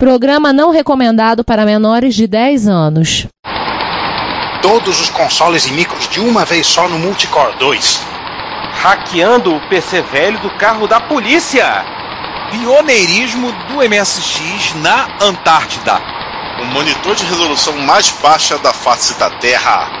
Programa não recomendado para menores de 10 anos. Todos os consoles e micros de uma vez só no Multicore 2. Hackeando o PC velho do carro da polícia. Pioneirismo do MSX na Antártida. O monitor de resolução mais baixa da face da Terra.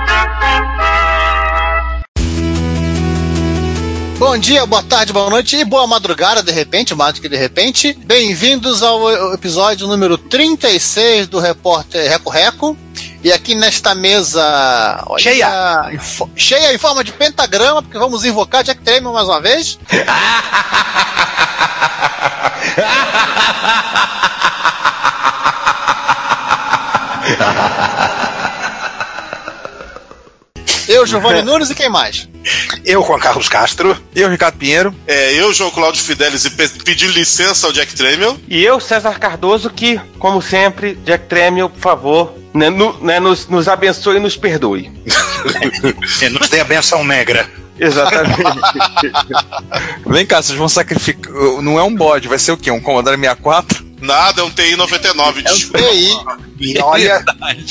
Bom dia, boa tarde, boa noite e boa madrugada, de repente, mais do que de repente. Bem-vindos ao episódio número 36 do Repórter Reco Reco. E aqui nesta mesa. Olha, cheia! Cheia em forma de pentagrama, porque vamos invocar Jack Tramiel mais uma vez. Eu, Giovanni Nunes e quem mais? Eu, Juan Carlos Castro. Eu, Ricardo Pinheiro. É, eu, João Cláudio Fidelis, e pedi licença ao Jack Tramiel. E eu, César Cardoso, que, como sempre, Jack Tramiel, por favor, né, no, né, nos, nos abençoe e nos perdoe. nos dê a benção negra. Exatamente. Vem cá, vocês vão sacrificar. Não é um bode, vai ser o quê? Um Commodore 64? Nada, é um TI 99. É um TI. E olha,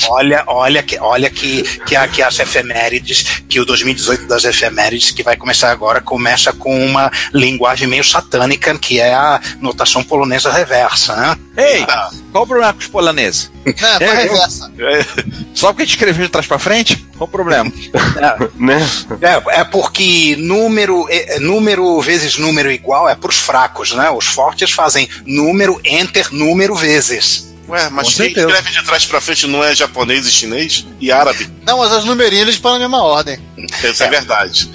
olha, olha que, olha que, que, a, que as efemérides, que o 2018 das efemérides, que vai começar agora, começa com uma linguagem meio satânica, que é a notação polonesa reversa, né? Ei, ah. qual o problema com os poloneses? É, é reversa. É, só porque a gente escreveu de trás pra frente? Qual o problema? É, né? é, é porque número, é, número vezes número igual é pros fracos, né? Os fortes fazem número, enter, número vezes. Ué, mas quem escreve de trás pra frente não é japonês e chinês? E árabe? Não, mas as numerinhas eles estão na mesma ordem. Isso é, é verdade.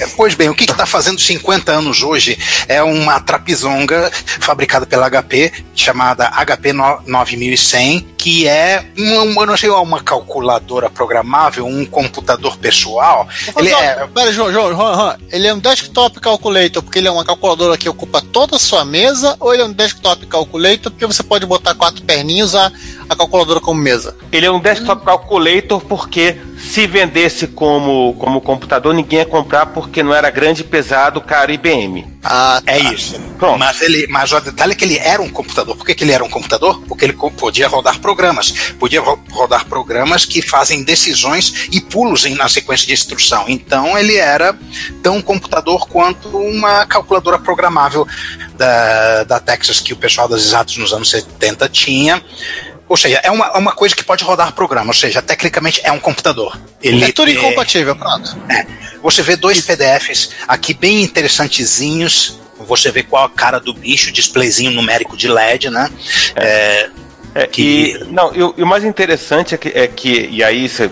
É, pois bem, o que está fazendo 50 anos hoje é uma trapizonga fabricada pela HP, chamada HP 9100, que é uma, não sei, uma calculadora programável, um computador pessoal. Ele é... Pera, João, João, João, João, ele é um desktop calculator porque ele é uma calculadora que ocupa toda a sua mesa, ou ele é um desktop calculator porque você pode botar quatro perninhos a, a calculadora como mesa. Ele é um desktop calculator porque se vendesse como, como computador, ninguém ia comprar porque não era grande, pesado, caro IBM. Ah, tá. é isso. Pronto. Mas, ele, mas o detalhe é que ele era um computador. Por que, que ele era um computador? Porque ele podia rodar programas. Podia rodar programas que fazem decisões e pulos em, na sequência de instrução. Então ele era tão computador quanto uma calculadora programável da, da Texas que o pessoal das exatas nos anos 70 tinha. Ou seja, é uma, é uma coisa que pode rodar programa, ou seja, tecnicamente é um computador. Ele é tudo incompatível, pronto. É. Você vê dois PDFs aqui bem interessantezinhos. Você vê qual a cara do bicho, displayzinho numérico de LED, né? É. É, que... e, não, e, e, o mais interessante é que, é que e aí você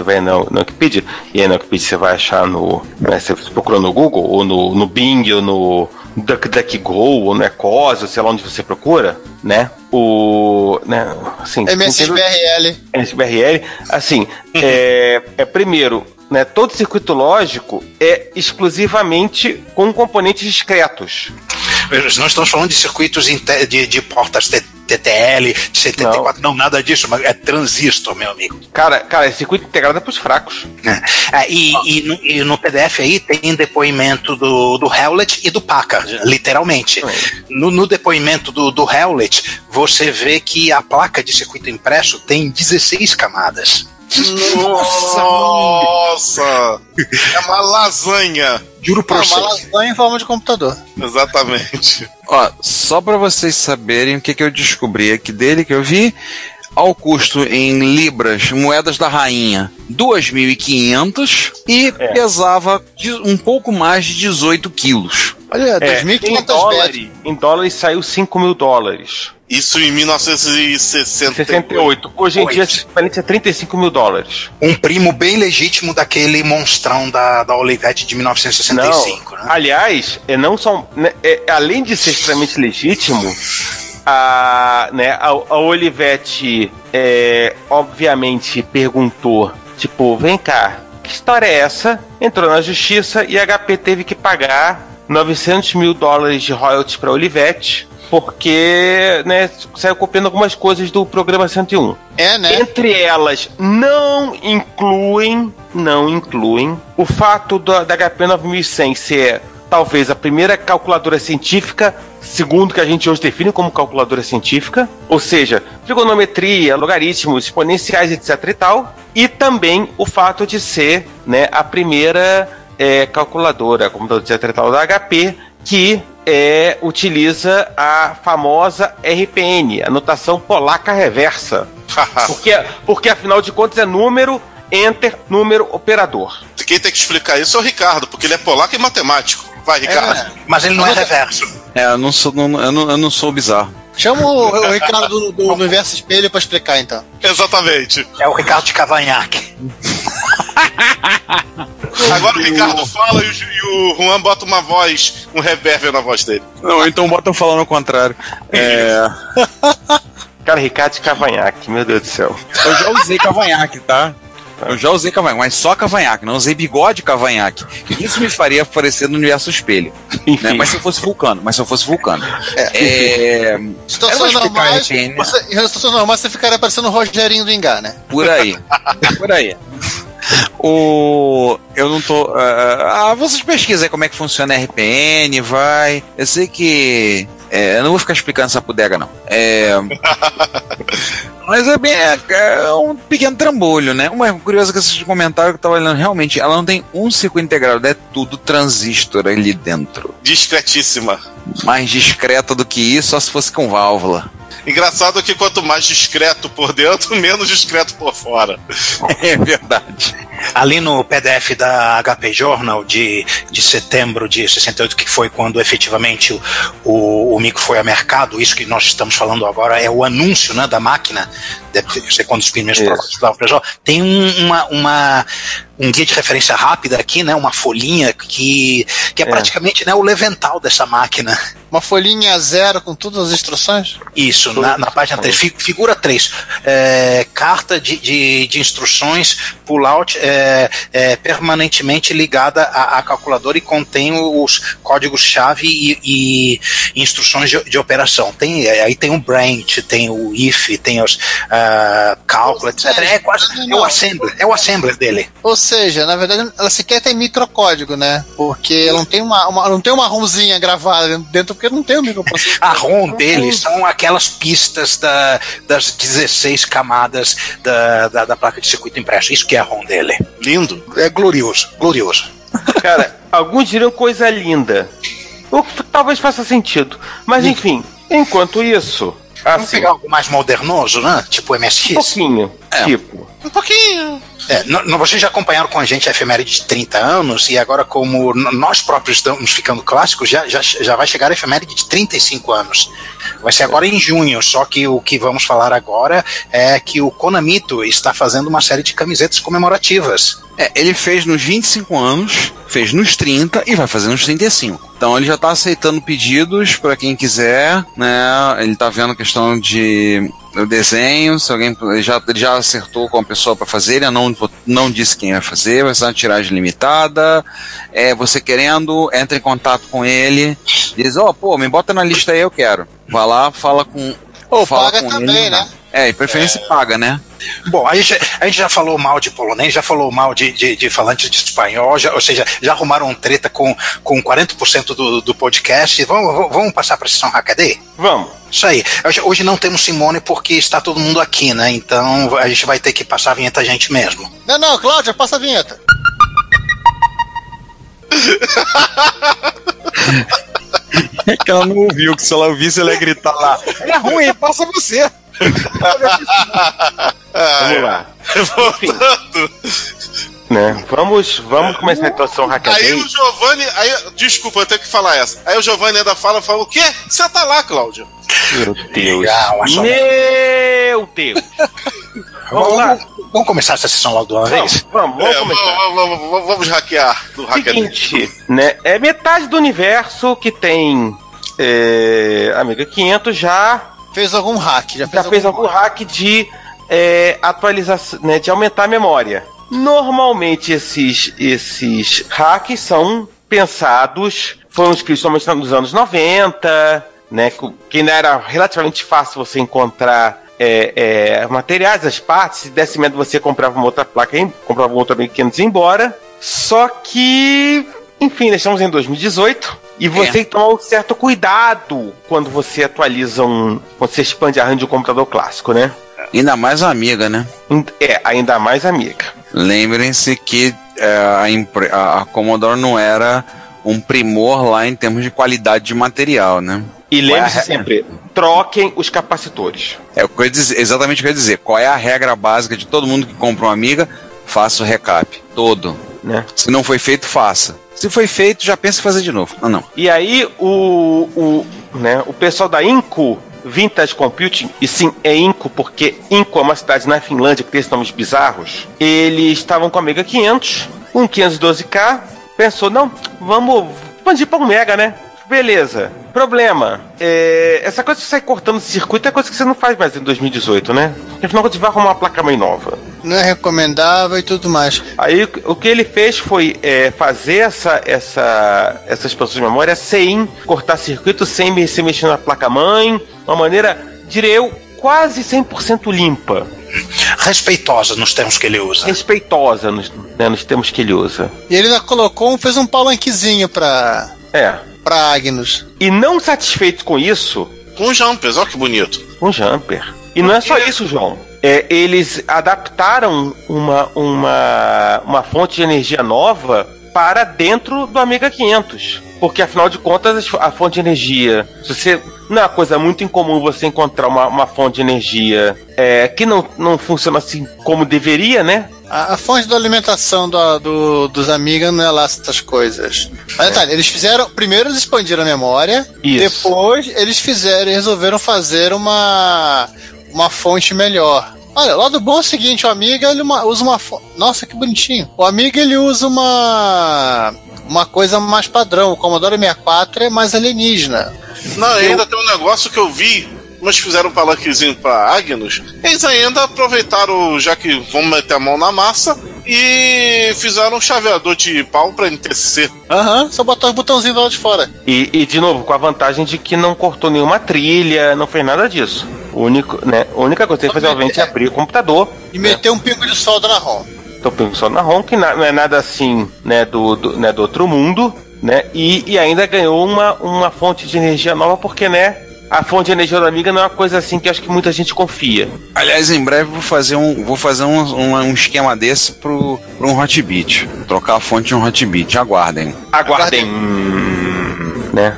vai no, no Wikipedia, e aí no Wikipedia você vai achar no. Né, você procura no Google, ou no, no Bing, ou no, DuckDuckGo ou no Ecosia, sei lá onde você procura, né? O. Né, assim, MSBRL. MSBRL, assim, é, é primeiro, né, todo circuito lógico é exclusivamente com componentes discretos. Nós estamos falando de circuitos de, de portas TTL, 74, não. não. nada disso, mas é transistor, meu amigo. Cara, cara, é circuito integrado é pros fracos. É. É, e, e, no, e, no, PDF aí tem depoimento do, do Hewlett e do Packard, literalmente. No, no, depoimento do, do Hewlett, você vê que a placa de circuito impresso tem 16 camadas. Nossa! Nossa! É uma lasanha! Juro pra vocês. É uma lasanha em forma de computador. Exatamente. Ó, só para vocês saberem o que, que eu descobri aqui dele, que eu vi ao custo em libras, moedas da rainha, 2.500 e é. pesava um pouco mais de 18 quilos. Olha, 2.500 é, em dólares. Em dólares saiu 5 mil dólares. Isso em 1968. Hoje em dia, esse equivalente é 35 mil dólares. Um primo bem legítimo daquele monstrão da, da Olivetti de 1965. Não. Né? Aliás, é não só, né, é, além de ser extremamente legítimo, a, né, a, a Olivetti, é, obviamente, perguntou: tipo, vem cá, que história é essa? Entrou na justiça e a HP teve que pagar 900 mil dólares de royalties para Olivetti porque né, saiu copiando algumas coisas do programa 101. É, né? Entre elas, não incluem, não incluem o fato da, da HP 9100 ser talvez a primeira calculadora científica, segundo que a gente hoje define como calculadora científica, ou seja, trigonometria, logaritmos, exponenciais, etc e tal, e também o fato de ser né, a primeira é, calculadora, computador etc e tal, da HP, que é, utiliza a famosa RPN, a notação polaca reversa. porque, porque afinal de contas é número, enter, número, operador. Quem tem que explicar isso é o Ricardo, porque ele é polaco e matemático. Vai, Ricardo. Mas ele não é reverso. É, eu não sou, não, eu não, eu não sou bizarro. Chama o, o Ricardo do, do Universo Espelho pra explicar, então. Exatamente. É o Ricardo de Cavanhaque. Agora o Ricardo fala e o, e o Juan bota uma voz, um reverb na voz dele. Não, então bota eu falando ao contrário. É, Cara, Ricardo de Cavanhaque, meu Deus do céu. eu já usei cavanhaque, tá? Eu já usei cavanhaque, mas só cavanhaque, não usei bigode cavanhaque. Isso me faria aparecer no universo espelho. Né? Mas se eu fosse vulcano, mas se eu fosse vulcano. É, vou Situações normais, você, em situações normais você ficaria parecendo o Rogerinho do Engar, né? Por aí. Por aí. O. Eu não tô. ah, ah, vocês pesquisem como é que funciona a RPN, vai. Eu sei que. é, eu não vou ficar explicando essa bodega, não. É. Mas é bem. É, é um pequeno trambolho, né? Uma curiosa que vocês comentaram que eu tava olhando, realmente, ela não tem um circuito integrado, é tudo transistor ali dentro. Discretíssima. Mais discreta do que isso, só se fosse com válvula. Engraçado que quanto mais discreto por dentro, menos discreto por fora. É verdade. Ali no PDF da HP Journal de, de setembro de 68, que foi quando efetivamente o, o, o micro foi a mercado, isso que nós estamos falando agora é o anúncio né, da máquina, deve ser quando os primeiros protótipos estavam pra jogo. Tem um, uma, uma, um guia de referência rápida aqui, né, uma folhinha que, que é, É. praticamente né, o levental dessa máquina. Uma folhinha zero com todas as instruções? Isso, na, na página 3, fi- figura 3, é, carta de, de, de instruções pull-out é, é, permanentemente ligada à, à calculadora e contém os códigos-chave e, e instruções de, de operação. Tem, é, aí tem o branch, tem o if, tem os cálculo, etc. É quase é o assembler, é o assembler dele. Ou seja, na verdade, ela sequer tem microcódigo, né? Porque ela não tem uma, uma- não tem uma ROMzinha gravada dentro, porque não tem o microprocessador. A ROM dele são aquelas pistas da, das 16 camadas da, da, da placa de circuito impresso. Isso que é a ROM dele. Lindo. É glorioso, glorioso. Cara, alguns diriam coisa linda. O que talvez faça sentido. Mas enfim, enquanto isso, Vamos assim, pegar algo mais modernoso, né? Tipo um MSX. pouquinho. É. Tipo, Um pouquinho. É, no- no- vocês já acompanharam com a gente a efeméride de 30 anos e agora, como nós próprios estamos ficando clássicos, já, já, já vai chegar a efeméride de 35 anos. Vai ser agora em junho, só que o que vamos falar agora é que o Konamito está fazendo uma série de camisetas comemorativas. É, ele fez nos 25 anos, fez nos 30 e vai fazer nos 35. Então ele já tá aceitando pedidos para quem quiser, né? Ele tá vendo a questão de desenho, se alguém ele já, ele já acertou com a pessoa para fazer, ele não, não disse quem vai fazer, vai ser uma tiragem limitada. É, você querendo, entra em contato com ele, diz, ó, pô, me bota na lista aí, eu quero. Vai lá, fala com. Ou fala paga com também, ele, né? É, de preferência paga, né? Bom, a gente, a gente já falou mal de polonês, já falou mal de, de, de falantes de espanhol, já- ou seja, já arrumaram treta com, com 40% do, do podcast. Vamos, vamos- passar para a sessão Hackaday? vamos. Isso aí. Hoje, hoje não temos Simone porque está todo mundo aqui, né? Então a gente vai ter que passar a vinheta a gente mesmo. Não, não, Cláudia, passa a vinheta. É que ela não ouviu, que se ela ouvisse, ela ia gritar lá. É ruim, passa você. Vamos lá. Voltando. Né? Vamos, vamos começar a atuação Aí Hackaday. o Giovanni. Aí, desculpa, eu tenho que falar essa. Aí o Giovanni ainda fala, fala o quê? Você tá lá, Cláudio. Meu Deus. Legal, Meu Deus. Vamos lá. Vamos, vamos começar essa sessão logo de uma vez? Vamos, vamos É, começar. vamos, vamos, vamos, vamos hackear Hackaday. Seguinte, né? É metade do universo que tem. É, Amiga 500 já, Fez algum hack, já fez, já fez algum hack de é, atualização, né, de aumentar a memória. Normalmente esses, esses hacks são pensados, foram escritos somente nos anos 90, né? Que ainda era relativamente fácil você encontrar é, é, materiais, as partes, se desse medo você comprava uma outra placa, comprava um outro Amiga 500 e ia embora. Só que, enfim, nós estamos em 2018 e você é. tem que tomar um certo cuidado quando você atualiza um. quando você expande a RAM de um computador clássico, né? Ainda mais amiga, né? É, ainda mais amiga. Lembrem-se que é, a, a Commodore não era um primor lá em termos de qualidade de material, né? E lembre-se é sempre, troquem os capacitores. É o que eu dizer, exatamente o que eu ia dizer. Qual é a regra básica de todo mundo que compra uma Amiga? Faça o recap. Todo. Né? Se não foi feito, faça. Se foi feito, já pensa em fazer de novo. Não, não. E aí, o, o, né, o pessoal da Inco Vintage Computing, e sim, é Inco, porque Inco é uma cidade na Finlândia que tem esses nomes bizarros. Eles estavam com a Mega 500, um 512K, pensou, não, vamos expandir para um Mega, né? Beleza. Problema. É, essa coisa de sair cortando circuito é coisa que você não faz mais em 2018, né? Afinal, você vai arrumar uma placa-mãe nova. Não é recomendável e tudo mais. Aí o que ele fez foi é, fazer essa, essa, essa expansão de memória sem cortar circuito, sem se mexer na placa-mãe, uma maneira, diria eu, quase 100% limpa. Respeitosa nos termos que ele usa. Respeitosa nos, né, nos termos que ele usa. E ele ainda colocou, fez um palanquezinho pra. É. Pra Agnus. E não satisfeito com isso. Com jumpers, olha que bonito. Com jumper. E não é só isso, João. É, eles adaptaram uma, uma, uma fonte de energia nova para dentro do Amiga 500. Porque afinal de contas, a fonte de energia, se você não é uma coisa muito incomum você encontrar uma, uma fonte de energia é, que não, não funciona assim como deveria, né? A, a fonte da alimentação do, do, dos Amiga não é lá essas coisas. Mas tá, eles fizeram. Primeiro eles expandiram a memória. Isso. Depois eles fizeram resolveram fazer uma, uma fonte melhor. Olha, o lado bom é o seguinte, o Amiga ele uma, usa uma. Nossa, que bonitinho. O Amiga ele usa uma. Uma coisa mais padrão. O Commodore 64 é mais alienígena. Não, eu... ainda tem um negócio que eu vi mas fizeram um palanquezinho para Agnus, eles ainda aproveitaram, já que vão meter a mão na massa, e fizeram um chaveador de pau para NTC. Aham, uhum, só botar os botãozinhos lá de fora. E, e, de novo, com a vantagem de que não cortou nenhuma trilha, não fez nada disso. O único, né, a única coisa que ele fazer, obviamente, é abrir o computador. E né? meter um pingo de solda na ROM. Então, pingo de solda na ROM, que não é nada assim, né, do, do, né, do outro mundo, né? E, e ainda ganhou uma, uma fonte de energia nova, porque, né? A fonte de energia da amiga não é uma coisa assim que acho que muita gente confia. Aliás, em breve vou fazer um, vou fazer um, um, um esquema desse pro, pro um Hotbit. Trocar a fonte de um Hotbit. Aguardem. Aguardem. Hum, né?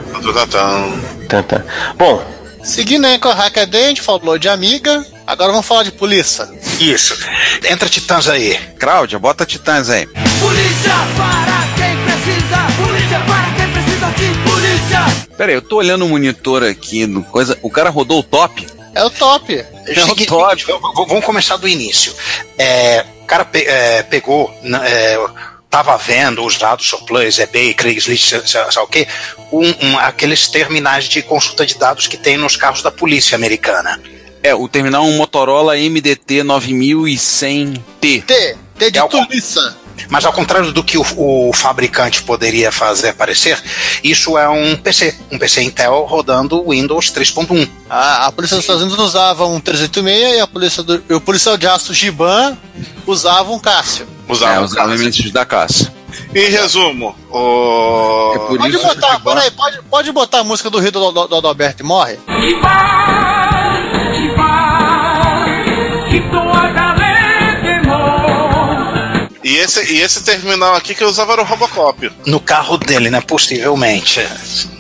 Tantã. Bom. Seguindo aí com a Hackaday, a gente falou de amiga. Agora vamos falar de polícia. Isso. Entra Titãs aí. Cláudia, bota Titãs aí. Polícia para quem precisa. Polícia para quem precisa de polícia. Pera aí, eu tô olhando o monitor aqui, do coisa. O cara rodou o top. É o top. É, é o top. Vamos começar do início. É, o cara pe é, pegou. É, tava vendo os dados Surplus, eBay, Craigslist, sei lá o quê, um, um, aqueles terminais de consulta de dados que tem nos carros da polícia americana. É, o terminal é um Motorola MDT 9100T. T, T de é. Mas ao contrário do que o, o, fabricante poderia fazer parecer, isso é um PC, um PC Intel rodando Windows 3.1. A, a polícia dos Estados Unidos usava um 386 e a polícia do, o policial de aço Giban usava um Cássio. Usava, é, usava elementos da Cássio. Em resumo, o... é pode botar, peraí, pode, pode botar a música do Rio do, do, do Adalberto e morre? E esse, e esse terminal aqui que eu usava era o Robocop. No carro dele, né? Possivelmente.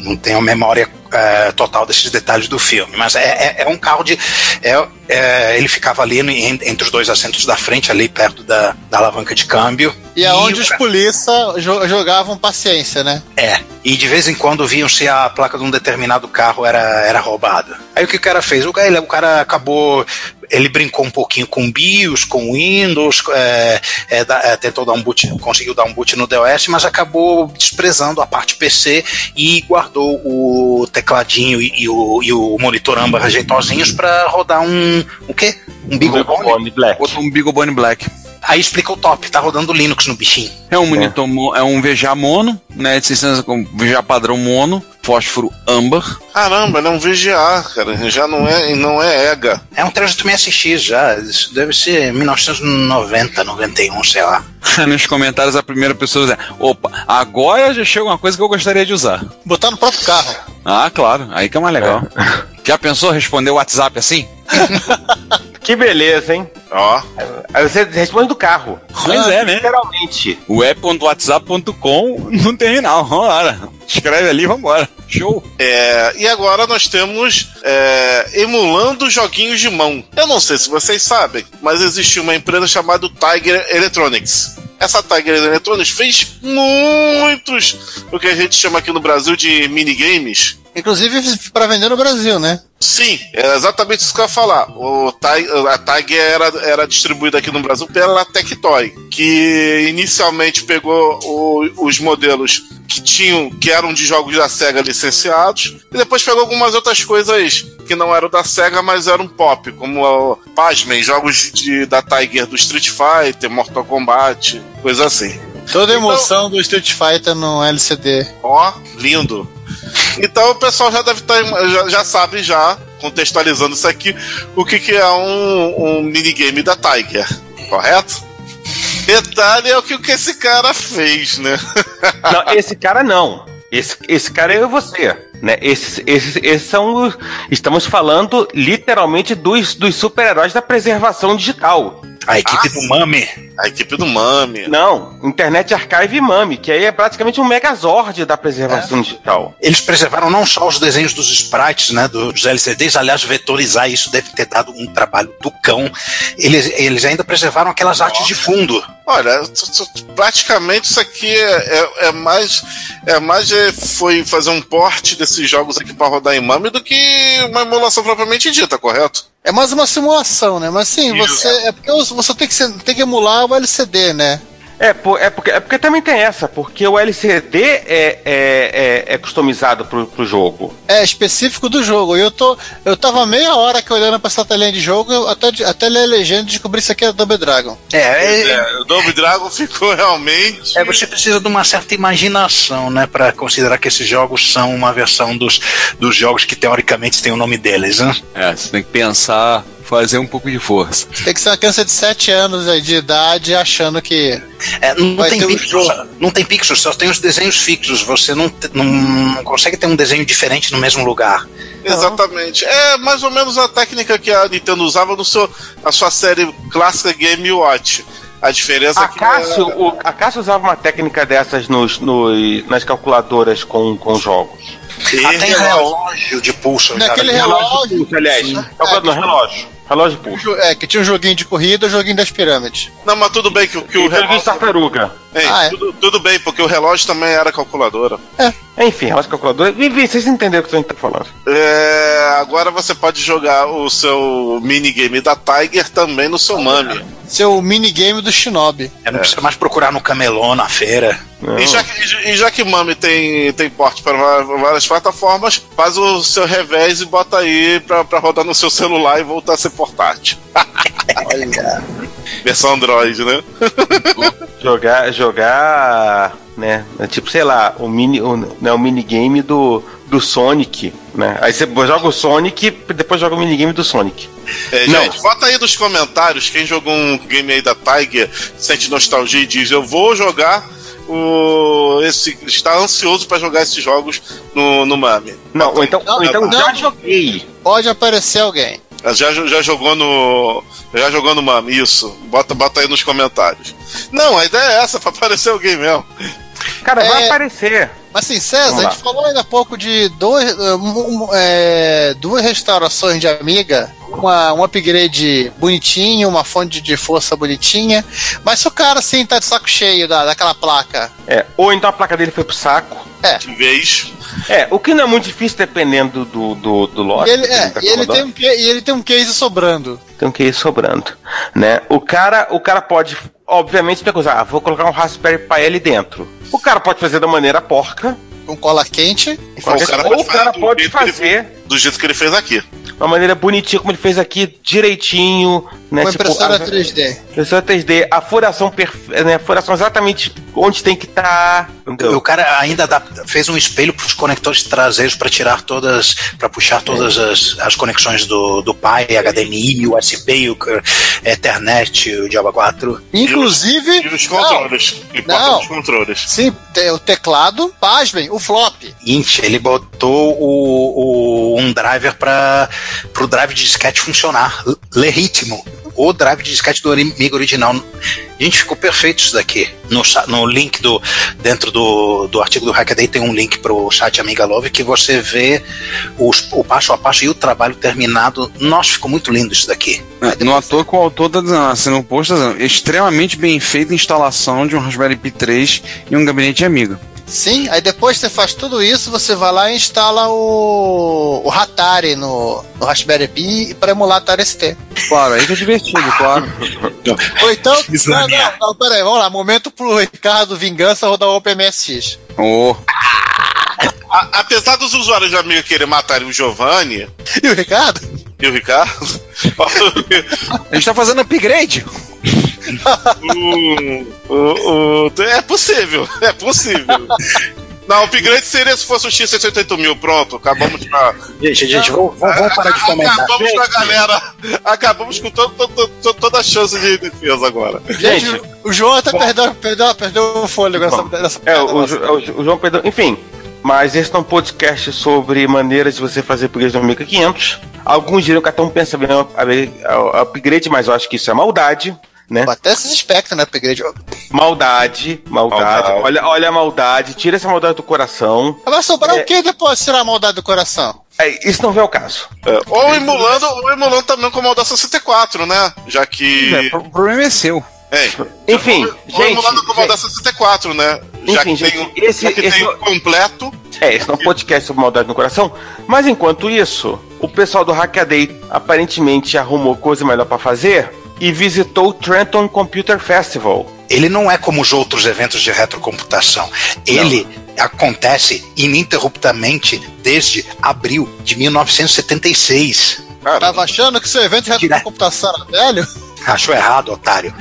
Não tenho memória é, total desses detalhes do filme, mas é, é, é um carro de. É, é ele ficava ali no, entre os dois assentos da frente, ali perto da, da alavanca de câmbio. E aonde os polícia jogavam paciência, né? É. E de vez em quando viam se a placa de um determinado carro era, era roubada. Aí o que o cara fez? O cara, o cara acabou ele brincou um pouquinho com BIOS, com Windows, é, é, é, tentou dar um boot, conseguiu dar um boot no DOS, mas acabou desprezando a parte PC e guardou o tecladinho e, e, o, e o, monitor âmbar rejeitosinhos para rodar um o quê? Um Beaglebone Black. Outro um Beaglebone Black. Aí explica o top, tá rodando Linux no bichinho. É um monitor, é, um VGA mono, né, de 600 com VGA padrão mono, fósforo âmbar. Caramba, ele é um VGA, cara. Já não é, não é EGA. É um 386X já. Isso deve ser 1990, 91, sei lá. Nos comentários a primeira pessoa diz: opa, agora já chega uma coisa que eu gostaria de usar. Botar no próprio carro. Ah, claro, aí que é mais legal. Já pensou responder o WhatsApp assim? Que beleza, hein? Ó. Aí você responde do carro. Pois é, né? Literalmente. web.whatsapp.com no terminal. Vambora. Escreve ali, vambora. Show. É, e agora nós temos é, emulando joguinhos de mão. Eu não sei se vocês sabem, mas existe uma empresa chamada Tiger Electronics. Essa Tiger Electronics fez muitos, o que a gente chama aqui no Brasil de minigames. Inclusive para vender no Brasil, né? Sim, é exatamente isso que eu ia falar. O Ti- a Tiger era, era distribuída aqui no Brasil pela Tectoy, que inicialmente pegou o- os modelos que tinham, que eram de jogos da Sega licenciados, e depois pegou algumas outras coisas que não eram da Sega, mas eram pop, como, pasmem, jogos de, da Tiger do Street Fighter, Mortal Kombat, coisa assim. Toda a Então- emoção do Street Fighter no LCD. Ó, lindo. Então o pessoal já deve estar. Já, já sabe, já, contextualizando isso aqui, o que, que é um, um minigame da Tiger, correto? Detalhe é o que, que esse cara fez, né? Não, esse cara não. Esse, esse cara é você. Né? Esses, esses, esses são os. Estamos falando literalmente dos, dos super-heróis da preservação digital. A equipe do Mami. A equipe do Mami. Não, Internet Archive Mami, que aí é praticamente um megazord da preservação digital. Eles preservaram não só os desenhos dos sprites, né, dos LCDs, aliás, vetorizar isso deve ter dado um trabalho do cão. Eles, eles ainda preservaram aquelas artes de fundo. Olha, praticamente isso aqui é, é- é mais. É mais é, foi fazer um porte desses jogos aqui para rodar em Mami do que uma emulação propriamente dita, correto? É mais uma simulação, né? Mas sim, Isso. você. É porque você tem que, tem que emular o LCD, né? É, por- é, porque, é porque também tem essa, porque o LCD é, é, é, é customizado pro, pro jogo. É específico do jogo. Eu tô. Eu tava meia hora aqui olhando pra essa telinha de jogo, até, até ler a legenda e descobri isso aqui é Double Dragon. É, é, É, o Double Dragon ficou realmente. é, você precisa de uma certa imaginação, né, para considerar que esses jogos são uma versão dos, dos jogos que teoricamente tem o nome deles, né? É, você tem que pensar, fazer um pouco de força. Tem que ser uma criança de 7 anos aí de idade achando que. É, não, Vai tem ter um pixels, jogo. não tem pixels, só tem os desenhos fixos. Você não, te- não, não consegue ter um desenho diferente no mesmo lugar. Exatamente. É mais ou menos a técnica que a Nintendo usava no seu, na sua série clássica Game Watch. A diferença A é que. Cássio, o- a Cássio usava uma técnica dessas nos, nos- nas calculadoras com, com jogos. E Até relógio de pulso. Naquele relógio. Pulso, aliás. Sim. Calculador, no relógio. Relógio pulso. É, que tinha um joguinho de corrida e um joguinho das pirâmides. Não, mas tudo bem que, o- que o E joguinho de relógio. tartaruga. Ei, Ah, é. tudo, tudo bem, porque o relógio também era calculadora. Enfim, relógio calculador. Vivi, vocês entenderam o que a gente tá falando. É, agora você pode jogar o seu minigame da Tiger também no seu Mami. Seu minigame do Shinobi. Eu não precisa mais procurar no camelô, na feira. E já, que, e já que Mami tem, tem porte para várias plataformas, faz o seu revés e bota aí pra, pra rodar no seu celular e voltar a ser portátil. Versão Android, né? Jogar, jogar, né? Tipo, sei lá, o mini, o, né, o minigame do, do Sonic, né? Aí você joga o Sonic e depois joga o minigame do Sonic. É, Não. gente, bota aí nos comentários quem jogou um game aí da Tiger, sente nostalgia e diz: Eu vou jogar o. Esse, está ansioso pra jogar esses jogos no, no Mami. Não, ou então, Não, ou então não. já joguei. Pode aparecer alguém. Já, já jogou no. Já jogou no Mami, isso. Bota, bota aí nos comentários. Não, a ideia é essa, pra aparecer alguém mesmo. Cara, vai É. aparecer. Mas assim, César, a gente falou ainda há pouco de dois, eh, um- um, é, duas restaurações de Amiga, uma, um upgrade bonitinho, uma fonte de força bonitinha. Mas se o cara assim tá de saco cheio da, daquela placa, É, ou então a placa dele foi pro saco. De vez. É, o que não é muito difícil dependendo do, do, do lote. e ele, é, da e ele Commodore. tem um, e ele tem um case sobrando. Tem um ir sobrando, né? O cara, o cara pode, obviamente, pensar, ah, vou colocar um Raspberry Pi ali dentro. O cara pode fazer da maneira porca, Com cola quente. Ou o cara ou o cara do pode jeito que ele- fazer do jeito que ele fez aqui. uma maneira bonitinha, como ele fez aqui, direitinho, Né? Uma Tipo, impressora a- 3D. Impressora 3D, a furação perfeita, né? A furação exatamente onde tem que estar. O cara ainda dá- fez um espelho para os conectores traseiros para tirar todas, para puxar todas as, as conexões do, do pai, HDMI, USB, o Ethernet, o Java 4. Inclusive. E os controles. E porta Não. dos controles. Sim, o teclado, pasmem, o flop. Int, ele botou o, o- um driver para o drive de disquete funcionar, l- ler ritmo. O drive de disquete do Amiga original. Gente, ficou perfeito isso daqui. No, no link do. Dentro do, do artigo do Hackaday tem um link pro chat Amiga Love que você vê os- o passo a passo e o trabalho terminado. Nossa, ficou muito lindo isso daqui. É, No ator que o autor tá dizendo, assim, post tá dizendo, extremamente bem feita a instalação de um Raspberry Pi 3 em um gabinete amigo. Sim, aí depois que você faz tudo isso, você vai lá e instala o, o Hatari no, no Raspberry Pi para emular Atari ST. Claro, aí que é divertido, claro. Ou então. Não, Desalinhar. não, não, peraí, vamos lá. Momento pro Ricardo Vingança rodar o OpenMSX. Oh, A- apesar dos usuários de Amiga querer matarem o Giovanni E o Ricardo? e o Ricardo, a gente tá fazendo upgrade. o, o- o- é possível, é possível. Não, o upgrade seria se fosse o X68000. Pronto, acabamos com a. Gente, gente, vamos, vamos- parar de comentar. Acabamos com a galera. Acabamos com to- to- to- to- toda a chance de defesa agora. Gente, Gente, o João até perdeu, perdeu, perdeu o fôlego nessa, nessa É, o, o- o João Pedro. Enfim, mas esse é um podcast sobre maneiras de você fazer upgrade no Amiga 500. Alguns diriam que até um pensa bem no upgrade, mas eu acho que isso é maldade, né? Até esses espectros, né, upgrade. Maldade, maldade. Maldade. Olha, olha a maldade, tira essa maldade do coração. Vai sobrar É. o que depois de tirar a maldade do coração? É, isso não vem ao caso. É, ou emulando, ou emulando também com o da 64, né? Já que. É, o problema é seu. É, Enfim, gente, emulando com o da gente. 64, né? Já Enfim, que tem, gente, o- esse- já que esse- tem o completo. É, esse não é um podcast sobre maldade no coração. Mas enquanto isso, o pessoal do Hackaday aparentemente arrumou coisa melhor pra fazer e visitou o Trenton Computer Festival. Ele não é como os outros eventos de retrocomputação. Ele acontece ininterruptamente desde abril de 1976. Cara, Tava achando que seu evento de Direto. computação era velho? Achou errado, otário.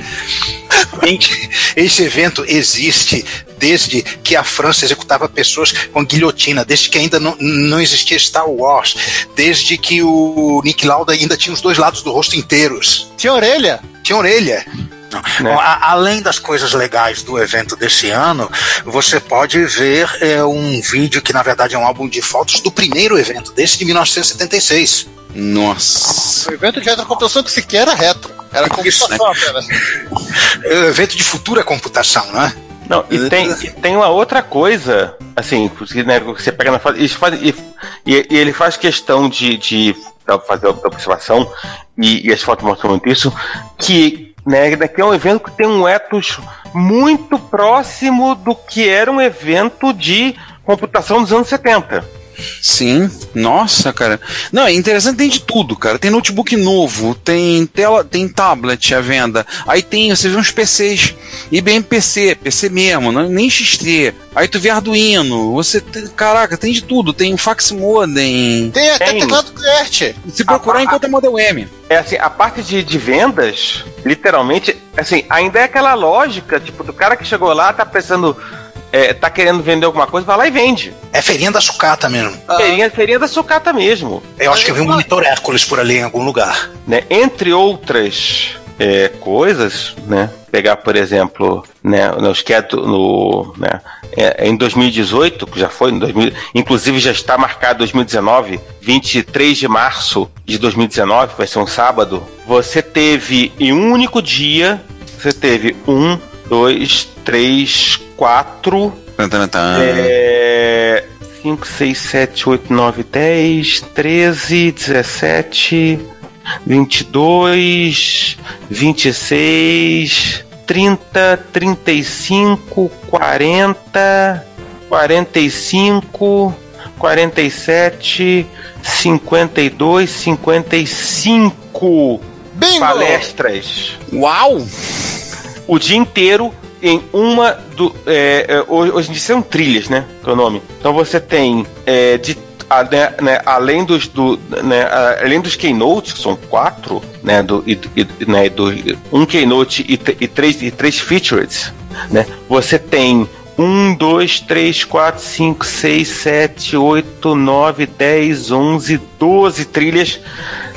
Gente, Esse evento existe desde que a França executava pessoas com guilhotina, desde que ainda não, não existia Star Wars, desde que o Nick Lauda ainda tinha os dois lados do rosto inteiros. Tinha orelha. Tinha orelha. Não. Né? Bom, a- além das coisas legais do evento desse ano, você pode ver é, um vídeo que na verdade é um álbum de fotos do primeiro evento, desse de 1976. Nossa. O evento de retrocomputação que sequer era retro. Era Isso, computação apenas. É evento de futura computação, né? Não, e tem, e tem uma outra coisa, assim, que, né, você pega na foto, e, e- e- ele faz questão de, de fazer a observação, e, e as fotos mostram muito isso, que, né, que é um evento que tem um ethos muito próximo do que era um evento de computação dos anos 70. Sim, nossa, cara. Não, é interessante, tem de tudo, cara. Tem notebook novo, tem tela, tem tablet à venda. Aí tem, você vê uns PCs, IBM PC, PC mesmo, não, nem XT. Aí tu vê Arduino, você, tem- caraca, tem de tudo. Tem fax modem. Tem até Tem. teclado QWERTY. Se procurar, encontra Model M. É assim, a parte de, de vendas, literalmente, assim, ainda é aquela lógica, tipo, do cara que chegou lá, tá pensando, é, tá querendo vender alguma coisa, vai lá e vende. É feirinha da sucata mesmo. Feirinha, feirinha da sucata mesmo. Eu acho que eu vi um monitor Hércules por ali em algum lugar. né? Entre outras é, coisas, né? Pegar, por exemplo, né, nos que é no, né, é, em 2018, que já foi, em 2000, inclusive já está marcado 2019, 23 de março de 2019, vai ser um sábado. Você teve em um único dia, você teve um, dois, três, quatro, Tan, tan, tan. é, 5, 6, 7, 8, 9, 10, 13, 17, 22, 26, 30, 35, 40, 45, 47, 52, 55 Bingo! palestras Uau! o dia inteiro em uma do. é, é, hoje em dia são trilhas, né? Que é o nome. Então você tem é, de a, né, né, além dos do, né, além dos keynotes que são quatro né do, e, e, né, do um keynote e, e três e três features né você tem 1, 2, 3, 4, 5, 6, 7, 8, 9, 10, 11, 12 trilhas.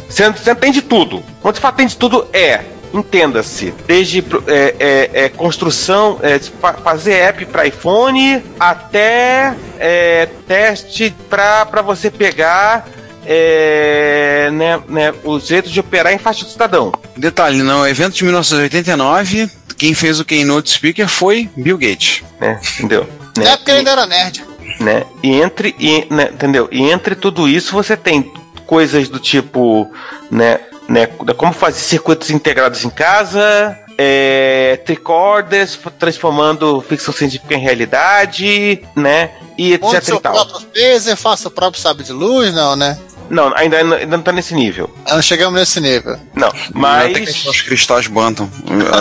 Você, você tem de tudo. Quando você fala tem de tudo, é entenda-se, desde é, é, é, construção, é, fazer app para iPhone até é, teste para você pegar é, né, né, o jeito de operar em faixa do cidadão. Detalhe, no evento de 1989, quem fez o Keynote Speaker foi Bill Gates. Né, entendeu? Né, é porque ele ainda era nerd. Né, e entre, e, né, entendeu? E entre tudo isso você tem coisas do tipo, né, né, como fazer circuitos integrados em casa, é, tricorders, transformando ficção científica em realidade, né? E etc. Monte seu e tal. próprio phaser, faça o próprio sabre de luz, não, né? Não, ainda, ainda não tá nesse nível. Não chegamos nesse nível. Não, mas. Tem que achar os cristais Bantam.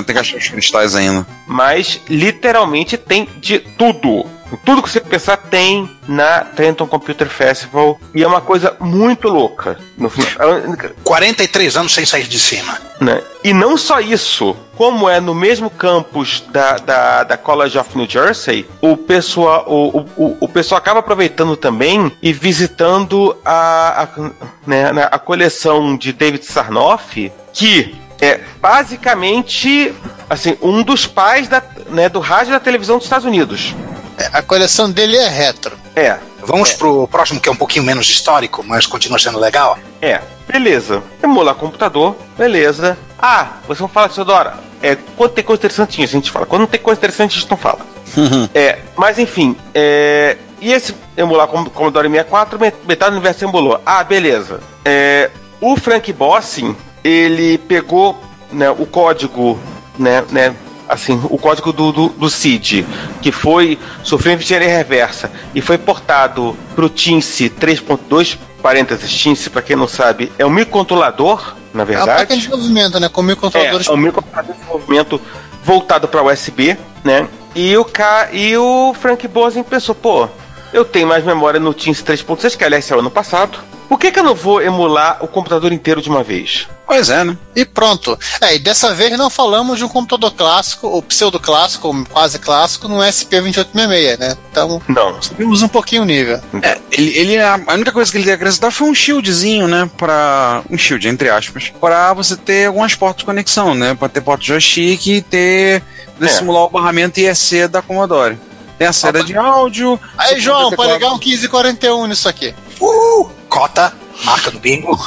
Tem que achar os cristais ainda. Mas literalmente tem de tudo. Tudo que você pensar tem na Trenton Computer Festival e é uma coisa muito louca. No final, 43 anos sem sair de cima. Né? E não só isso, como é no mesmo campus da, da, da College of New Jersey, o pessoal, o, o, o pessoal acaba aproveitando também e visitando a, a, né, a coleção de David Sarnoff, que é basicamente assim um dos pais da, né, do rádio e da televisão dos Estados Unidos. É, a coleção dele é retro. É. Vamos é. pro próximo que é um pouquinho menos histórico, mas continua sendo legal. É, beleza. Emular computador, beleza. Ah, você não fala, Teodora. É, quando tem coisa interessante, a gente fala. Quando não tem coisa interessante, a gente não fala. é, mas enfim, é, e esse emular Commodore 64, metade do universo emulou. Ah, beleza. É, o Frank Bossing, ele pegou né, o código né, né, assim, o código do, do, do CID, que foi sofreu engenharia reversa e foi portado para o TINSE 3.2, parênteses, TINSE, para quem não sabe, é um microcontrolador, na verdade. É uma placa de desenvolvimento, né? Com microcontroladores. É, é um microcontrolador de desenvolvimento voltado para USB, né? E o, K, e o Frank Bosen pensou, pô, eu tenho mais memória no Teams 3.6, que aliás é o ano passado. Por que, que eu não vou emular o computador inteiro de uma vez? Pois é, né? E pronto. É, e dessa vez não falamos de um computador clássico, ou pseudo clássico, ou quase clássico, no SP2866, né? Então, não. subimos um pouquinho o nível. É, ele, ele, a única coisa que ele ia acrescentar foi um shieldzinho, né? Para um shield, entre aspas, para você ter algumas portas de conexão, né? Para ter porta joystick e ter. É. simular o barramento IEC da Commodore. Tem a saída de áudio. Aí, João, pode ligar um 1541 nisso aqui. Uh! Cota, marca do bingo.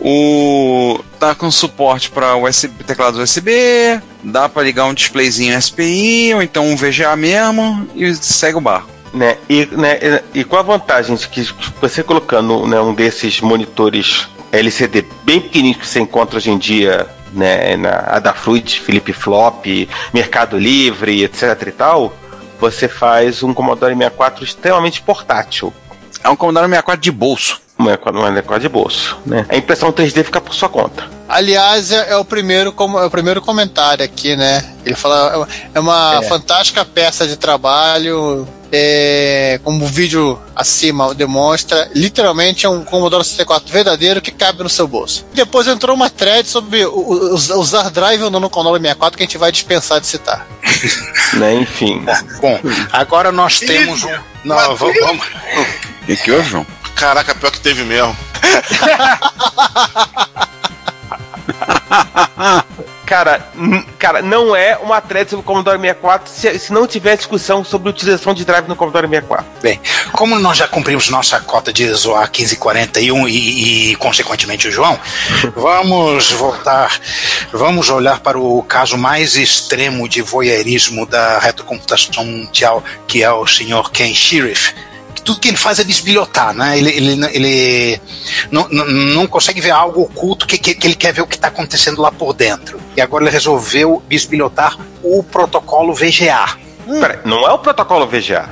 O tá com suporte para USB, teclado USB, dá para ligar um displayzinho SPI ou então um VGA mesmo e segue o barco. Né, e, né, e qual a vantagem de que você colocando né, um desses monitores LCD bem pequenininhos que você encontra hoje em dia né, na Adafruit, Felipe Flop, Mercado Livre, etc e tal, você faz um Commodore 64 extremamente portátil. É um Commodore 64 de bolso. Não é, é quase de bolso, né? A impressão 3D fica por sua conta. Aliás, é, é, o primeiro é o primeiro comentário aqui, né? Ele fala é uma é. fantástica peça de trabalho, é, como o vídeo acima demonstra, literalmente é um Commodore 64 verdadeiro que cabe no seu bolso. Depois entrou uma thread sobre usar drive ou não no Commodore 64 que a gente vai dispensar de citar. né, enfim. Bom, agora nós temos um. Não, vamos. vamos. O que houve, João? Caraca, pior que teve mesmo. cara, cara, não é uma thread sobre o Commodore 64 se, se, não tiver discussão sobre utilização de drive no Commodore 64. Bem, como nós já cumprimos nossa cota de zoar 1541 e, e consequentemente o João, vamos voltar, vamos olhar para o caso mais extremo de voyeurismo da retrocomputação mundial, que é o senhor Ken Sheriff tudo que ele faz é desbilhotar, né? Ele, ele, ele não, não, consegue ver algo oculto que, que, que ele quer ver o que está acontecendo lá por dentro. E agora ele resolveu bisbilhotar o protocolo VGA. Hum. Peraí, não é o protocolo VGA?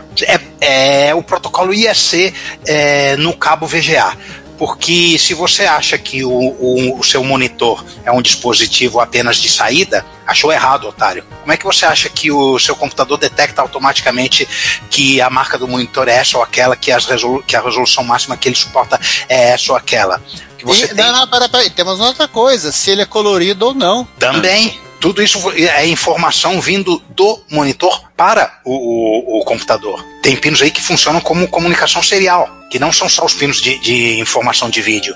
É, é o protocolo IEC é, no cabo VGA. Porque se você acha que o, o, o, seu monitor é um dispositivo apenas de saída, achou errado, otário. Como é que você acha que o seu computador detecta automaticamente que a marca do monitor é essa ou aquela, que, as resolu que a resolução máxima que ele suporta é essa ou aquela? Que você e, tem... Não, não, peraí, peraí, temos outra coisa, se ele é colorido ou não. Também. Tudo isso é informação vindo do monitor para o, o, o, computador. Tem pinos aí que funcionam como comunicação serial, que não são só os pinos de, de informação de vídeo.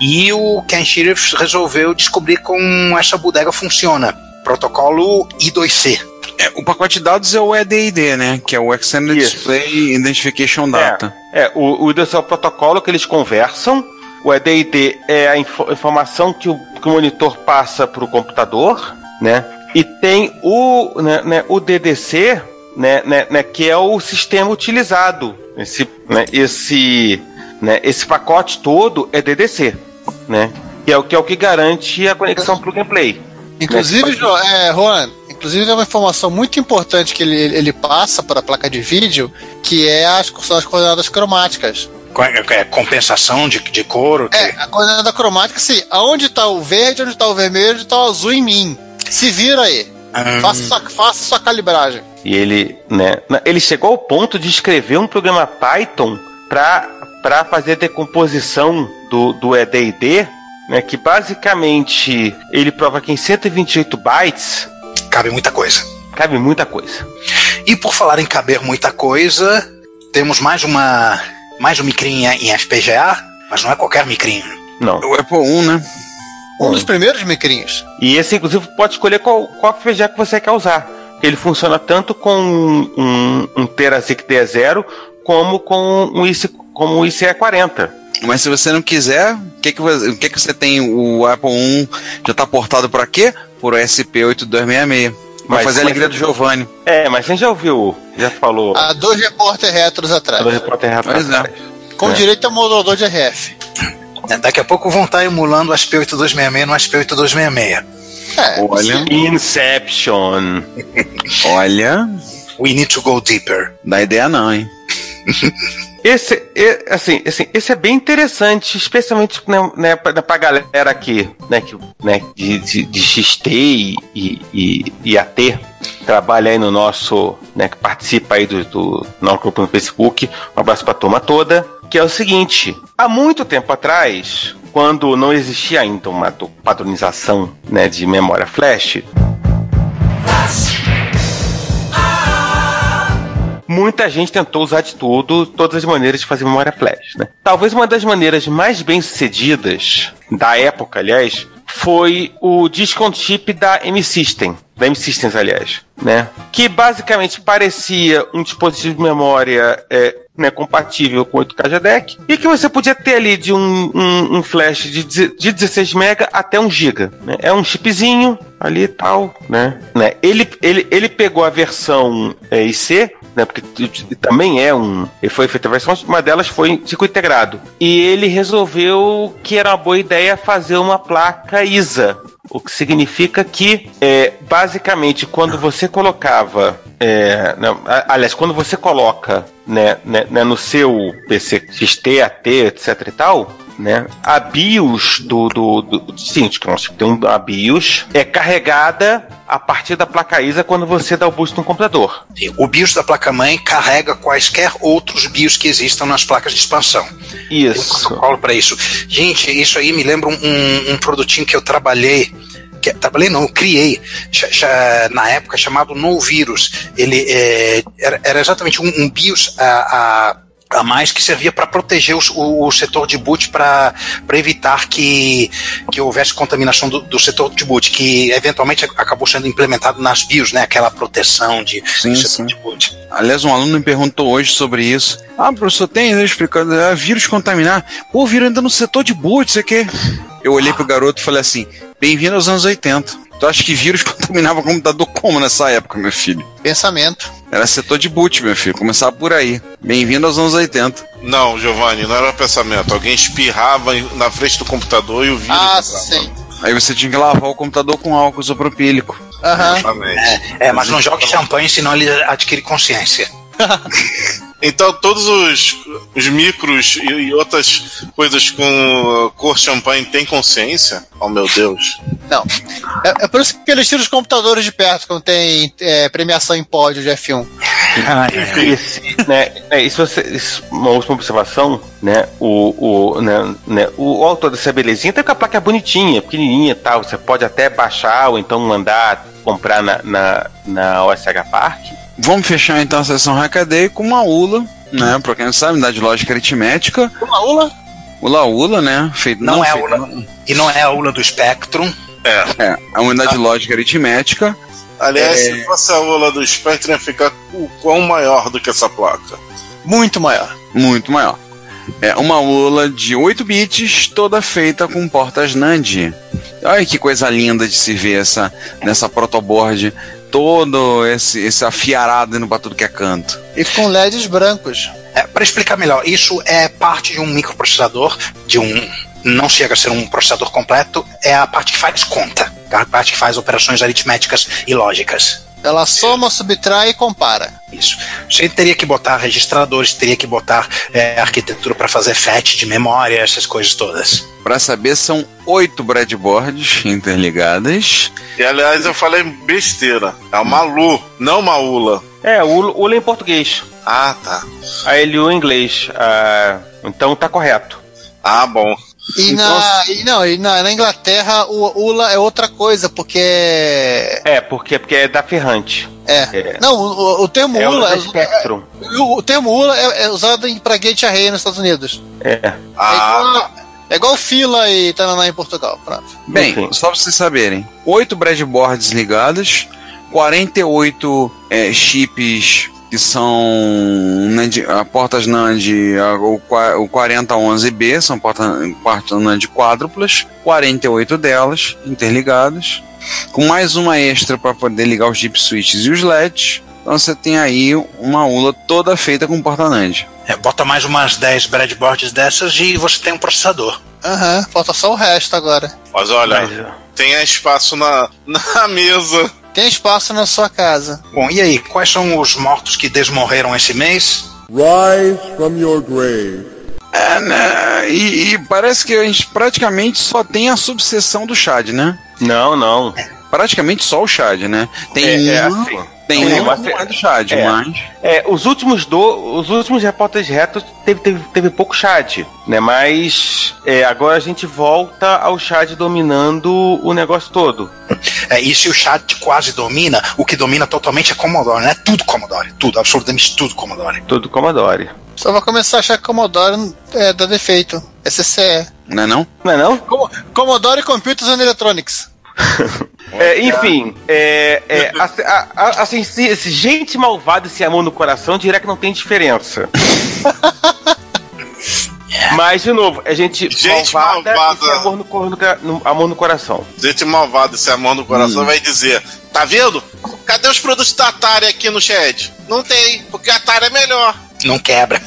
E o Ken Sheriff resolveu descobrir como essa bodega funciona. Protocolo I2C. É, o pacote de dados é o EDID, né? Que é o Extended Isso. Display Identification Data. É, é o, o IDC é o protocolo que eles conversam. O EDID é a inf informação que o, que o monitor passa para o computador né? E tem o, né, né, o DDC, né, né, né, que é o sistema utilizado. Esse, né, esse, né, esse pacote todo é DDC, né? Que é o que é o que garante a conexão plug and play. Inclusive, né? é, Juan, inclusive é uma informação muito importante que ele, ele passa para a placa de vídeo, que é as, são as coordenadas cromáticas. É, é, compensação de, de cor? É, a coordenada cromática, sim. Aonde está o verde, onde está o vermelho, onde está o azul em mim. Se vira aí. Hum. Faça, sua, faça sua calibragem. E ele, né, ele chegou ao ponto de escrever um programa Python para fazer a decomposição do, do EDD, né, que basicamente ele prova que em 128 bytes cabe muita coisa. Cabe muita coisa. E por falar em caber muita coisa, temos mais uma mais um micrinho em FPGA, mas não é qualquer micrinho. Não. O Apple 1, né? Um dos primeiros micrinhos. E esse, inclusive, pode escolher qual, qual FPGA que você quer usar. Ele funciona tanto com um, um, um TeraSic D0 como com um IC, como um ICE40. Mas se você não quiser, o que, que, você, que, que você tem? O Apple 1 já está portado para quê? Por SP8266. Vai fazer a alegria do Giovanni. É, mas você já ouviu, já falou. Há dois repórter retros atrás. Há dois repórter retros atrás. É. Com é. direito a modulador de RF. É, daqui a pouco vão estar emulando o SP8266 no SP8266. É, Olha. Inception. Olha. We need to go deeper. Dá ideia não, hein? Esse, assim, assim, esse é bem interessante, especialmente né, né, pra, pra galera aqui, né, que, né, de, de, de XT e, e, e AT, trabalha aí no nosso, né, que participa aí do, do nosso grupo no Facebook. Um abraço pra turma toda que é o seguinte: há muito tempo atrás, quando não existia ainda uma padronização né, de memória flash, muita gente tentou usar de tudo, todas as maneiras de fazer memória flash. Né? Talvez uma das maneiras mais bem sucedidas da época, aliás, foi o Disk on Chip da M-System, da M-Systems, aliás, né? Que basicamente parecia um dispositivo de memória é, né, compatível com 8K JADEC e que você podia ter ali de um, um, um flash de, de 16 MB até 1 GB. Né? É um chipzinho ali e tal, né? né? Ele, ele, ele pegou a versão é, IC né, porque também é um. Ele foi feita a versão, uma delas foi em circuito integrado. E ele resolveu que era uma boa ideia fazer uma placa ISA. O que significa que, é, basicamente, quando você colocava. É, não, aliás, quando você coloca né, né, né no seu PC XT, AT, etc e tal, né? A BIOS do, do, do nós tem um, a BIOS é carregada a partir da placa ISA quando você dá o boost no computador. O BIOS da placa-mãe carrega quaisquer outros BIOS que existam nas placas de expansão. Isso. Tem um protocolo para isso. Gente, isso aí me lembra um, um produtinho que eu trabalhei que, trabalhei não, criei na época chamado No Vírus. Ele é, era, era, exatamente um, um BIOS a, a a mais que servia para proteger os, o, o, setor de boot para evitar que, que houvesse contaminação do, do, setor de boot, que eventualmente acabou sendo implementado nas BIOS, né? Aquela proteção de, sim, sim. de boot. Aliás, um aluno me perguntou hoje sobre isso. Ah, professor, tem né, explicando, é, vírus contaminar. Pô, vírus ainda no setor de boot, você quer? Eu olhei pro garoto e falei assim: bem-vindo aos anos 80. Tu acha que vírus contaminava computador como nessa época, meu filho? Pensamento. Era setor de boot, meu filho. Começava por aí. Bem-vindo aos anos 80. Não, Giovanni, não era pensamento. Alguém espirrava na frente do computador e o vírus. Ah, sim. Aí você tinha que lavar o computador com álcool isopropílico. Aham. Uhum. É, é, mas não jogue champanhe, senão ele adquire consciência. Então todos os, os micros e, e outras coisas com cor champanhe têm consciência? Oh meu Deus. Não. É, é por isso que eles tiram os computadores de perto quando tem é, premiação em pódio de F1. E, se, né, é, e se você. isso, Uma última observação, né? O, o, né, né, o autor dessa belezinha tem com a placa bonitinha, pequenininha e tal. Você pode até baixar ou então mandar comprar na, na, na OSH Park. Vamos fechar então a sessão Hackaday com uma ULA, né? Pra quem não sabe, unidade de lógica aritmética. Uma ULA? ULA ULA, né? Feito, Não, é a feito- ULA. E não é a ULA do Spectrum. É, a unidade de lógica aritmética. Aliás, É. se fosse a ola do Spectrum, ia ficar o quão maior do que essa placa. Muito maior. Muito maior. É uma ULA de 8 bits, toda feita com portas NAND. Olha que coisa linda de se ver essa, nessa protoboard. Todo esse, esse afiarado indo pra tudo que é canto. E com LEDs brancos. É, para explicar melhor, isso é parte de um microprocessador, de um. Não chega a ser um processador completo, é a parte que faz conta, tá? a parte que faz operações aritméticas e lógicas. Ela soma, subtrai e compara. Isso. Você teria que botar registradores, teria que botar é, arquitetura para fazer FAT de memória, essas coisas todas. Pra saber, são oito breadboards interligadas. E aliás, eu falei besteira. É uma Lu, não uma ULA. É, o ULA em português. Ah, tá. A LU em inglês. Ah, então tá correto. Ah, bom. E, Então, na, e não, e na, na Inglaterra o ULA é outra coisa, porque. É, porque, porque é da Ferrante. É. É. Não, o, o termo É o ULA. É, Spectrum. o, o termo ULA é, é usado em- pra Gate Array nos Estados Unidos. É. É Ah, igual, é igual fila e Tananá em Portugal. Pronto. Bem, Enfim. só pra vocês saberem: oito breadboards ligadas, 48 é, chips que são NAND, a portas NAND, a- o, qua- o 4011B, são portas, portas NAND quádruplas, 48 delas interligadas, com mais uma extra para poder ligar os chip switches e os LEDs. Então você tem aí uma ULA toda feita com porta NAND. É, bota mais umas 10 breadboards dessas e você tem um processador. Aham, falta só o resto agora. mas olha, Mas, tem espaço na, na mesa. Tem espaço na sua casa. Bom, e aí, quais são os mortos que desmorreram esse mês? Rise from your grave. É, né? E, e parece que a gente praticamente só tem a subseção do Chad, né? não, não. Praticamente só o Chad, né? Tem É, é um, assim. tem um mas é- do Chad, é. mas. É, os últimos do, os últimos repórteres retos teve, teve, teve pouco chat, né? Mas é, agora a gente volta ao chat dominando o negócio todo. É, e se o chat quase domina, o que domina totalmente é Commodore, né? Tudo Commodore, tudo, absolutamente tudo Commodore. Tudo Commodore. Só vai começar a achar que Commodore é, dá defeito. SCE. Não é não? Não é não? Com- Commodore Computers and Electronics. É, enfim, é, é, assim, a- a- assim, se, se gente malvada e sem amor no coração, dirá que não tem diferença. Mas, de novo, é gente, Gente malvada, malvada. e sem amor no, cor- no ca- no- amor no coração. Gente malvada, esse amor no coração Hum. vai dizer: Tá vendo? Cadê os produtos da Atari aqui no chat? Não tem, porque a Atari é melhor. Não quebra.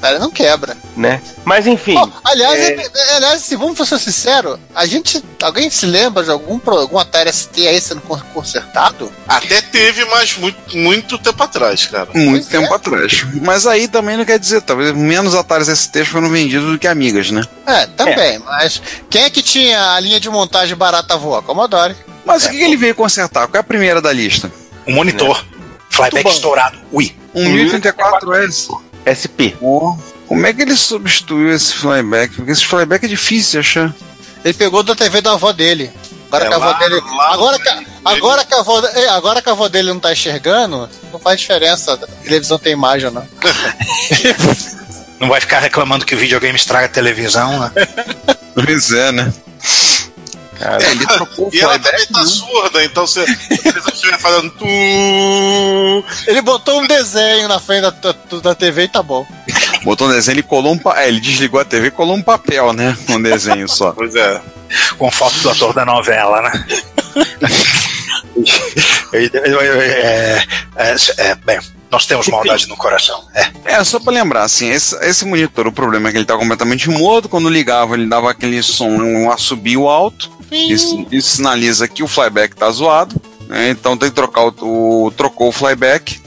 Cara, não quebra. Né? Mas, enfim. Pô, aliás, é, é- aliás, se vamos ser sinceros, a gente. Alguém se lembra de algum, algum Atari ST aí sendo con- consertado? Até teve, mas muito, muito tempo atrás, cara. Muito Pois tempo é. atrás. Mas aí também não quer dizer, talvez menos Ataris STs foram vendidos do que Amigas, né? É, também, mas quem é que tinha a linha de montagem barata voa? Commodore. Mas o que, que ele veio consertar? Qual é a primeira da lista? Um monitor. Flyback bom. estourado. Ui. Um 1034S. SP. Pô, como é que ele substituiu esse flyback? Porque esse flyback é difícil de achar. Ele pegou da TV da avó dele. Agora É, que a avó lá- dele. lá agora, que, agora, que a avó, é, agora que a avó dele não tá enxergando, não faz diferença. A televisão tem imagem ou não. Não vai ficar reclamando que o videogame estraga a televisão, né? Pois é, né? Cara, É, ele trocou E ela também tá surda, então você eles estiver fazendo tu. Ele botou um desenho na frente da, da, da TV e tá bom. Botou um desenho, ele colou um pa... é, ele desligou a TV e colou um papel, né? Um desenho só. Pois é. Com foto do ator da novela, né? é, é, é, bem, nós temos maldade no coração. É. É, só pra lembrar, assim, esse, esse monitor, o problema é que ele tá completamente mudo. Quando ligava, ele dava aquele som, um assobio alto. Isso, isso sinaliza que o flyback tá zoado. né? Então tem que trocar o, o- Trocou o flyback.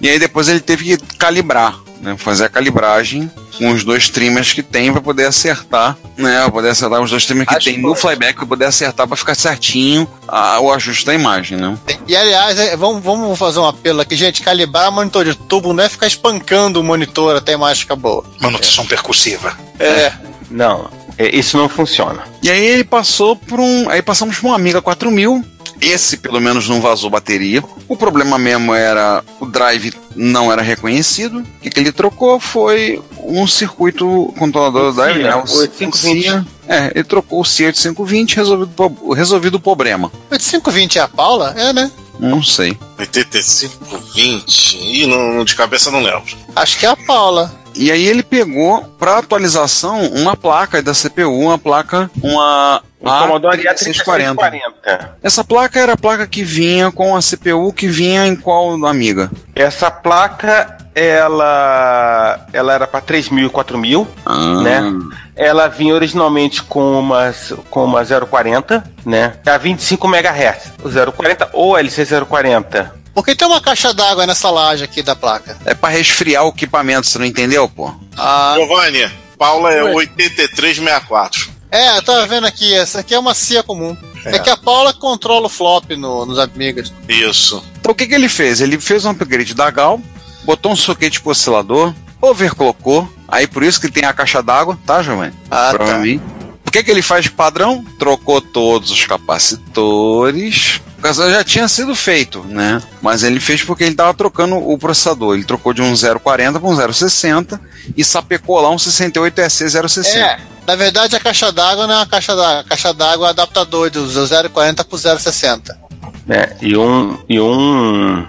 E aí depois ele teve que calibrar né, fazer a calibragem com os dois trimmers que tem para poder acertar, né, poder acertar os dois trimmers que Acho tem no pode. flyback para poder acertar para ficar certinho a- o ajuste da imagem, né? E aliás, é, vamos, vamos fazer um apelo aqui, gente. Calibrar monitor de tubo não é ficar espancando o monitor até a imagem ficar boa. Manutenção percussiva. É. Não, é, isso não funciona. E aí ele passou por um. Aí passamos por um Amiga 4000. Esse, pelo menos, não vazou bateria. O problema mesmo era o drive não era reconhecido. O que, que ele trocou foi um circuito controlador do drive, CIA, né? O 8520. CIA. É, ele trocou o CIA 8520 resolvido, o pro- resolvido o problema. 8520 é a Paula? É, né? Não sei. 85, 20. Ih, não, de cabeça não lembro. Acho que é a Paula. E aí ele pegou para atualização uma placa da CPU, uma placa, uma uma, a Commodore A3640. É. Essa placa era a placa que vinha com a CPU que vinha em qual amiga? Essa placa ela ela era para 3000 e 4000, ah. né? Ela vinha originalmente com uma com uma 040, né? É a 25 MHz. O 040 ou LC040 porque tem uma caixa d'água nessa laje aqui da placa. É para resfriar o equipamento, você não entendeu, pô? Ah. Giovanni, Paula é 8364. É, eu tava vendo aqui, essa aqui é uma CIA comum. É. é, que a Paula controla o flop no, nos amigos. Isso. Então o que, que ele fez? Ele fez um upgrade da Gal, botou um soquete pro oscilador, overclockou, aí por isso que tem a caixa d'água, tá, Giovanni? Ah, tá. pra tá. mim. O que, que ele faz de padrão? Trocou todos os capacitores, o caso já tinha sido feito, né? Mas ele fez porque ele estava trocando o processador. Ele trocou de um 040 para um 060 e sapecou lá um 68SC060. É, na verdade a caixa d'água não é uma caixa d'água. A caixa d'água é um adaptador do 040 pro 060. né? E um e um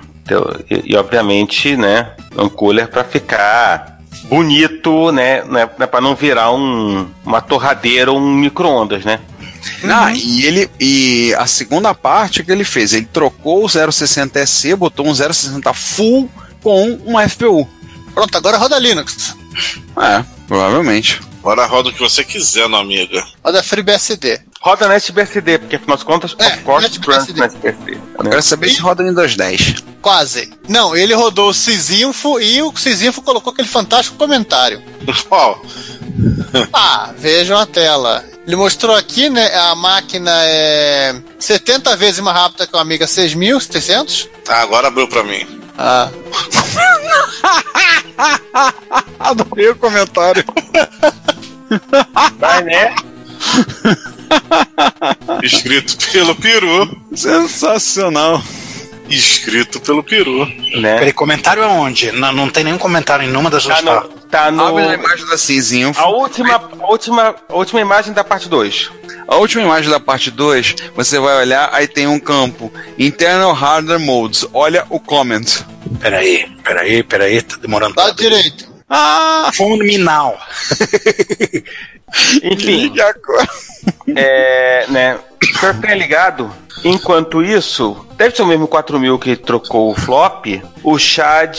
e, e, obviamente, né, um cooler para ficar bonito, né, né para não virar um uma torradeira ou um micro-ondas, né? Ah, e ele e a segunda parte que ele fez, ele trocou o 060SC, botou um 060 full com uma FPU. Pronto, agora roda Linux. É, provavelmente. Agora roda o que você quiser, no amiga. Roda FreeBSD. Roda NetBSD, porque afinal de contas, É, of course, runs NetBSD. Eu né? quero saber se roda no Windows 10. Quase. Não, ele rodou o Cisinfo e o Cisinfo colocou aquele fantástico comentário. Ó, Ah, vejam a tela. Ele mostrou aqui, né? A máquina é 70 vezes mais rápida que uma Amiga 6600. tá, agora abriu pra mim. Ah, Adorei o comentário. Vai, né? Escrito pelo peru. Sensacional. Escrito pelo peru. né? Peraí, comentário aonde? Não, não tem nenhum comentário em nenhuma das Tá duas no, partes. tá no Abre a imagem da Cisinfo. a última a última a última imagem da parte 2. A última imagem da parte 2, você vai olhar, aí tem um campo. Internal Hardware Modes. Olha o comment. Peraí, peraí, peraí, tá demorando. lado direito. Ah! Fulminal. Enfim, Liga agora. é, né? Pra ficar ligado, enquanto isso, deve ser o mesmo 4000 que trocou o flop, o Chad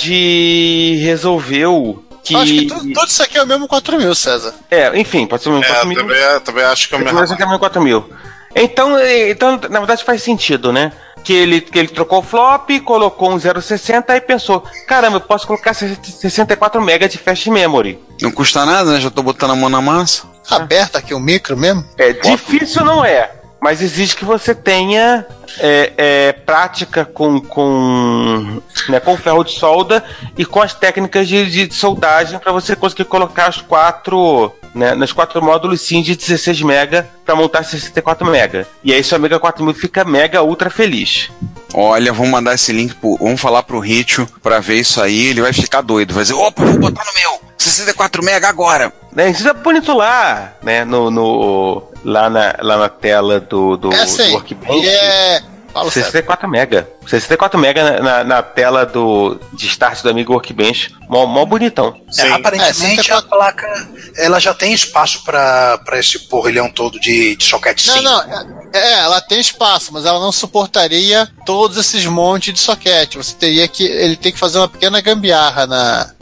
resolveu que. Acho que tudo, tudo isso aqui é o mesmo 4000, César. É, enfim, pode ser o mesmo É, 4000. também, também acho que é o mesmo. Mas aqui é o mesmo 4000. Então, então, na verdade faz sentido, né? Que ele, que ele trocou o flop, colocou um 060 e pensou: caramba, eu posso colocar 64 MB de flash memory. Não custa nada, né? Já tô botando a mão na massa. Aberto aqui o micro mesmo. É difícil, não é? Mas exige que você tenha é, é, prática com, com, né, com ferro de solda e com as técnicas de, de soldagem para você conseguir colocar os quatro, né, nos quatro módulos sim de 16 mega para montar 64 mega. E aí seu Amiga 4000 fica mega ultra feliz. Olha, vamos mandar esse link pro. Vamos falar pro Ritio pra ver isso aí. Ele vai ficar doido. Vai dizer: opa, vou botar no meu. 64 mega agora. Né, isso é bonito lá, né, no, no lá na, lá na tela do, do, é do assim. Workbench. E é. Fala sério. 64 mega. 64 mega na, na, na tela do, de start do Amigo Workbench. Mó, mó bonitão. É, Sim. aparentemente É, a placa ela já tem espaço pra pra esse porrilhão todo de, de soquete Não, 5. não. É, é, ela tem espaço, mas ela não suportaria todos esses montes de soquete. Você teria que. Ele tem que fazer uma pequena gambiarra na.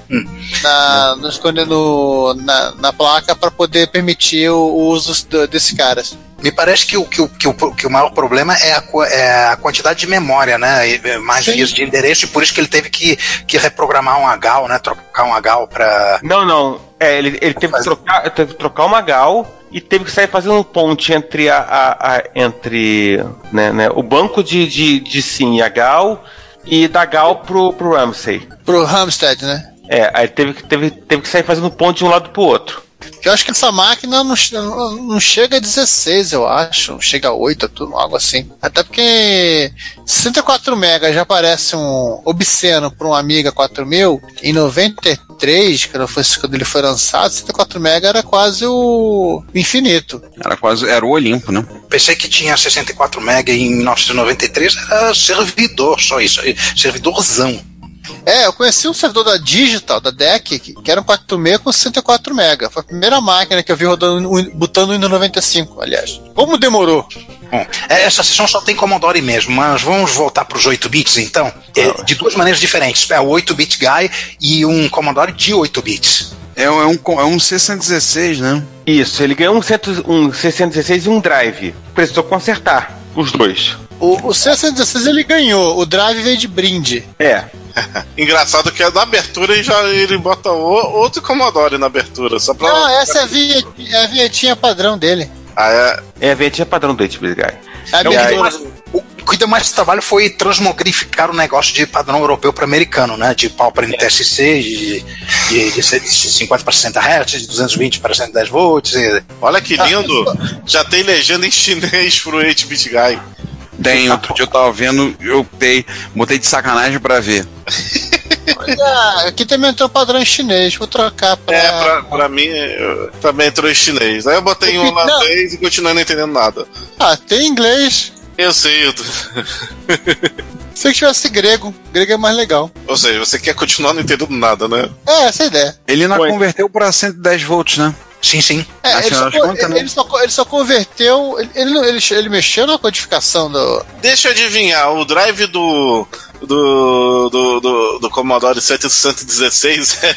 Na, no, esconde- no- na, na placa para poder permitir o, o uso do- desses caras. Me parece que o, que o, que o, que o maior problema é a, é a quantidade de memória, né? E, é, Mais vias de endereço, e por isso que ele teve que, que reprogramar um HAL, né? Trocar um HAL para. Não, não. É, ele, ele teve, que trocar, teve que trocar uma gal e teve que sair fazendo ponte entre a, a- a- entre né, né, o banco de, de, de sim e a gal e da gal pro, pro Ramsey. Pro Hamstead, né? É, aí teve, que- teve, teve que sair fazendo ponte de um lado pro outro. Que eu acho que essa máquina não, não chega a 16, eu acho. Não chega a 8, tudo, algo assim. Até porque 64 MB já parece um obsceno para um Amiga 4000. Em 93, quando, foi, quando ele foi lançado, 64 MB era quase o infinito. Era quase. Era o Olimpo, né? Pensei que tinha 64 MB em 1993, era servidor, só isso. Servidorzão. É, eu conheci um servidor da Digital, da DEC, que, era um 4.6 com 64 MB. Foi a primeira máquina que eu vi rodando, um- botando o Windows 95, aliás. Como demorou? Bom, é, essa sessão só tem Commodore mesmo, mas vamos voltar para os 8 bits então. É, de duas maneiras diferentes. É o 8-bit Guy e um Commodore de 8 bits. É, um- é um, é um C116, né? Isso, ele ganhou um, cento, um 616 e um drive. Precisou consertar os dois. O, o C116 ele ganhou, o drive veio de brinde. É. Engraçado que é na abertura e já ele bota o- outro Commodore na abertura, só pra. Não, essa é a, vinhetinha, é a vinhetinha padrão dele. Ah, é. É a ventinha padrão do HB Guy. É a O que, abertura. deu mais, o que deu mais trabalho foi transmogrificar o negócio de padrão europeu para americano, né? De pau para NTSC, de, de, de 50 para 60 Hz, de 220 para 110 volts. e- Olha que lindo! Já tem legenda em chinês pro 8-bit guy. Tem, outro dia eu tava vendo, eu dei, botei de sacanagem pra ver. Ah, aqui também entrou padrão chinês, vou trocar pra. É, pra, pra mim eu- também entrou em chinês. Aí eu botei em Não. holandês e continuei não entendendo nada. Ah, tem inglês. Eu sei, eu... Se eu tivesse grego, grego é mais legal. ou seja, você quer continuar não entendendo nada, né? É, essa é a ideia. Ele não Foi. converteu pra 110 volts, né? Sim, sim. É, ele, só, das contas, né? ele, só, ele só converteu. Ele, ele, não- ele, ele mexeu na codificação do. Deixa eu adivinhar, o drive do. Do, do, do, do Commodore 716 é,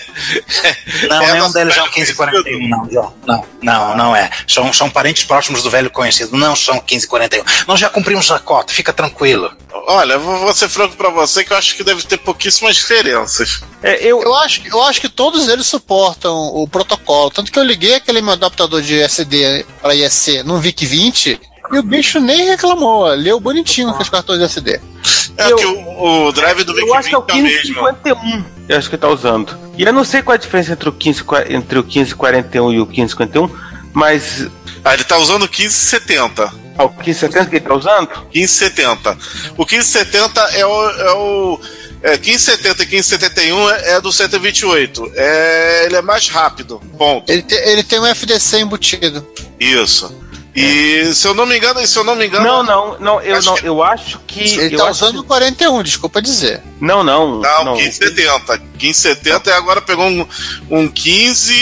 Não, é nenhum deles é velho 1541, não, João. Não, não, não é. São, são parentes próximos do velho conhecido, não são 1541. Nós já cumprimos a cota, fica tranquilo. Olha, eu vou vou ser franco pra você que eu acho que deve ter pouquíssimas diferenças. É, eu, Eu acho, eu acho que todos eles suportam o protocolo. Tanto que eu liguei aquele meu adaptador de SD para ISC no VIC-20 e o bicho nem reclamou. Leu bonitinho com os cartões de SD. É Eu- que o, o drive do eu acho que é o VIC-20 é o mesmo. 1551. Eu acho que tá usando. E eu não sei qual é a diferença entre o 15, entre o 1541 e o 1551, mas. Ah, ele tá usando o 1570. Ah, o 1570 que ele tá usando? 1570. O 1570 é o. É o é, 1570 e 1571 é, é do 128. É, ele é mais rápido. Ponto. Ele, te- ele tem um FDC embutido. Isso. E se eu não me engano, se eu não me engano. Não, não, não, eu, Acho não, que- eu acho que. Ele eu tá usando o 41, desculpa dizer. que- Não, não. Não, não. 1570. 1570 e agora pegou um, um 15.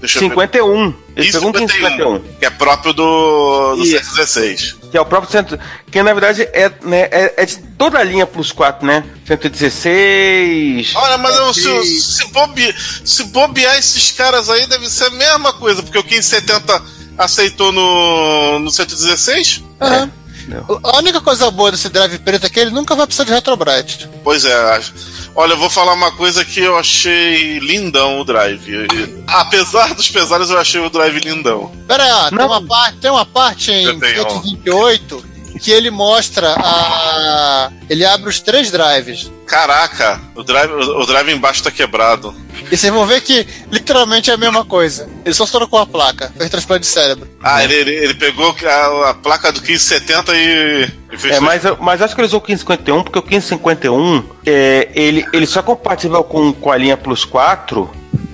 Deixa eu ver. 51. Ele Isso, pegou um 1551. Que é próprio do, do Isso. 116. Que é o próprio centro. Que na verdade é, né, é, é de toda a linha Plus 4, né? 116. Olha, mas eu, se, 116. se, bobe, se bobear esses caras aí, deve ser a mesma coisa, porque o 1570 aceitou no, no 116? Aham. Não. A única coisa boa desse drive preto é que ele nunca vai precisar de retrobrite. Pois é. acho- Olha, eu vou falar uma coisa que eu achei lindão o drive. Apesar dos pesares, eu achei o drive lindão. Pera aí, ó, tem Não. uma, parte, tem uma parte em Eu tenho. 128 que ele mostra a. Ele abre os três drives. Caraca, o drive, o, drive embaixo tá quebrado. E vocês vão ver que literalmente é a mesma coisa. Ele só trocou a placa, fez transplante de cérebro. Ah, ele, ele, ele pegou a, a placa do 1570 e, e fez. É, mas, eu- mas acho que ele usou o 1551, porque o 1551 é, ele, ele só é compatível com, com a linha Plus 4,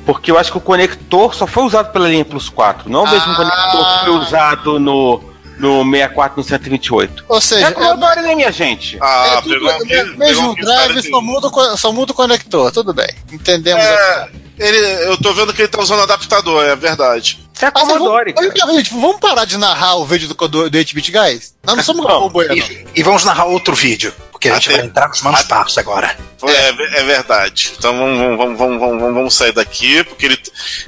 porque eu acho que o conector só foi usado pela linha Plus 4, não o mesmo Ah. conector que foi usado no, no 64 no 128. Ou seja, É Commodore, né, minha gente? Ah, é tudo- pegou é mesmo drive, 1540. só muda, o co- só muda o conector, tudo bem. Entendemos. É, ele, eu tô vendo que ele tá usando adaptador, é verdade. É Mas Commodore, vamos, cara. gente, vamos parar de narrar o vídeo do, do, do 8-bit guys? Nós não somos. Galvão Bueno. E, e vamos narrar outro vídeo. Porque a gente Até- vai entrar nos manos parça agora. É, é verdade. Então vamos, vamos, vamos, vamos, vamos, vamos sair daqui, porque ele,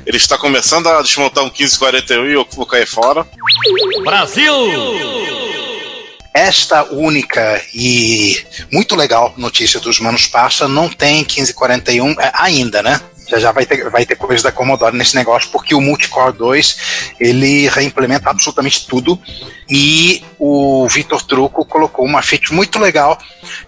ele está começando a desmontar um 1541 e eu vou cair fora. Esta única e muito legal notícia dos Manos Parça não tem 1541 é, ainda, né? Já já vai ter, vai ter coisa da Commodore nesse negócio, porque o Multicore 2 ele reimplementa absolutamente tudo. E o Vitor Truco colocou uma feature muito legal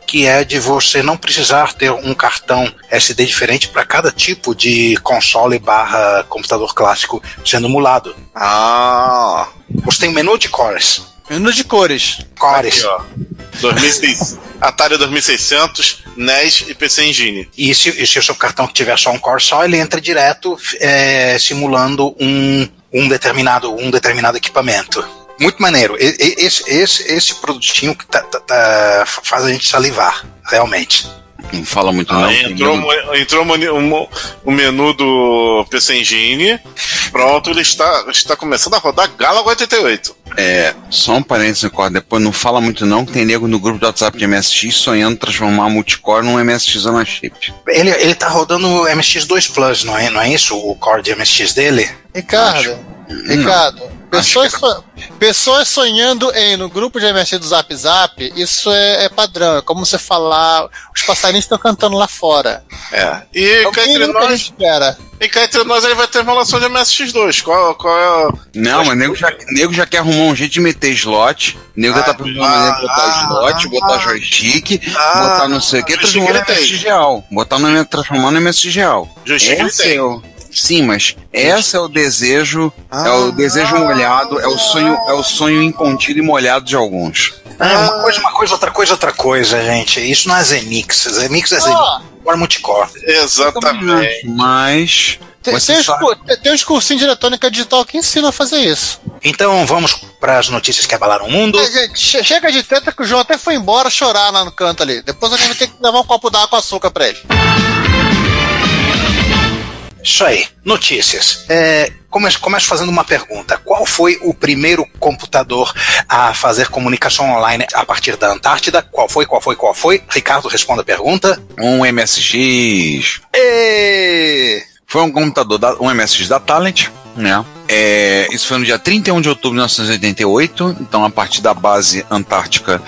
que é de você não precisar ter um cartão SD diferente para cada tipo de console barra computador clássico sendo emulado. Ah, Você tem um menu de cores. Menu de cores. Cores. aqui, ó. 2006, Atari 2600, NES e PC Engine. E se, e se o seu cartão tiver só um core só, ele entra direto é, simulando um, um, determinado, um determinado equipamento. Muito maneiro. E- e- Esse, esse, esse produtinho que tá- tá- tá- faz a gente salivar, realmente. Não fala muito não. Aí entrou, o- entrou o, o menu do PC Engine. Pronto, ele está, está começando a rodar Galago 88. É, só um parênteses, Record, depois não fala muito não, que tem nego no grupo do WhatsApp de MSX sonhando transformar a multicore num MSX Zona Chip. Ele, ele tá rodando o MSX2 Plus, não é, não é isso? O core de MSX dele? Ricardo, Ricardo, pessoas, so- pessoas sonhando em no grupo de MSC do Zap Zap, isso é, é padrão. É como você falar, os passarinhos estão cantando lá fora. É. E É o cá entre mínimo que a nós, gente espera. e cá entre nós ele vai ter emulação de MSX2. Qual, qual é o. Não, mas nego já, nego já quer arrumar um jeito de meter slot, nego já Ah, tá pensando uma maneira de botar ah, slot, botar joystick, ah, botar não sei o que, transformar no. MSX real. Botar no, transformar no MSX real. Joystick é o, sim, mas esse é o desejo, é Ah. o desejo molhado, é o sonho, é o sonho incontido e molhado de alguns. É, uma coisa, uma coisa, outra coisa, outra coisa, gente. Isso não é Zemix. Zemix é Zemix. Core multicore. Exatamente. Mas tem, os, tem- uns cursinhos de eletrônica digital que ensinam a fazer isso. Então vamos para as notícias que abalaram o mundo. Chega de treta que o João até foi embora chorar lá no canto ali. Depois a gente vai ter que levar um copo d'água com açúcar pra ele. Isso aí, notícias. É, começo, começo fazendo uma pergunta. Qual foi o primeiro computador a fazer comunicação online a partir da Antártida? Qual foi, qual foi, qual foi? Ricardo, responda a pergunta. um MSX E... Foi um computador, da, um MSX da Talent, né? É, isso foi no dia 31 de outubro de 1988, então a partir da base antártica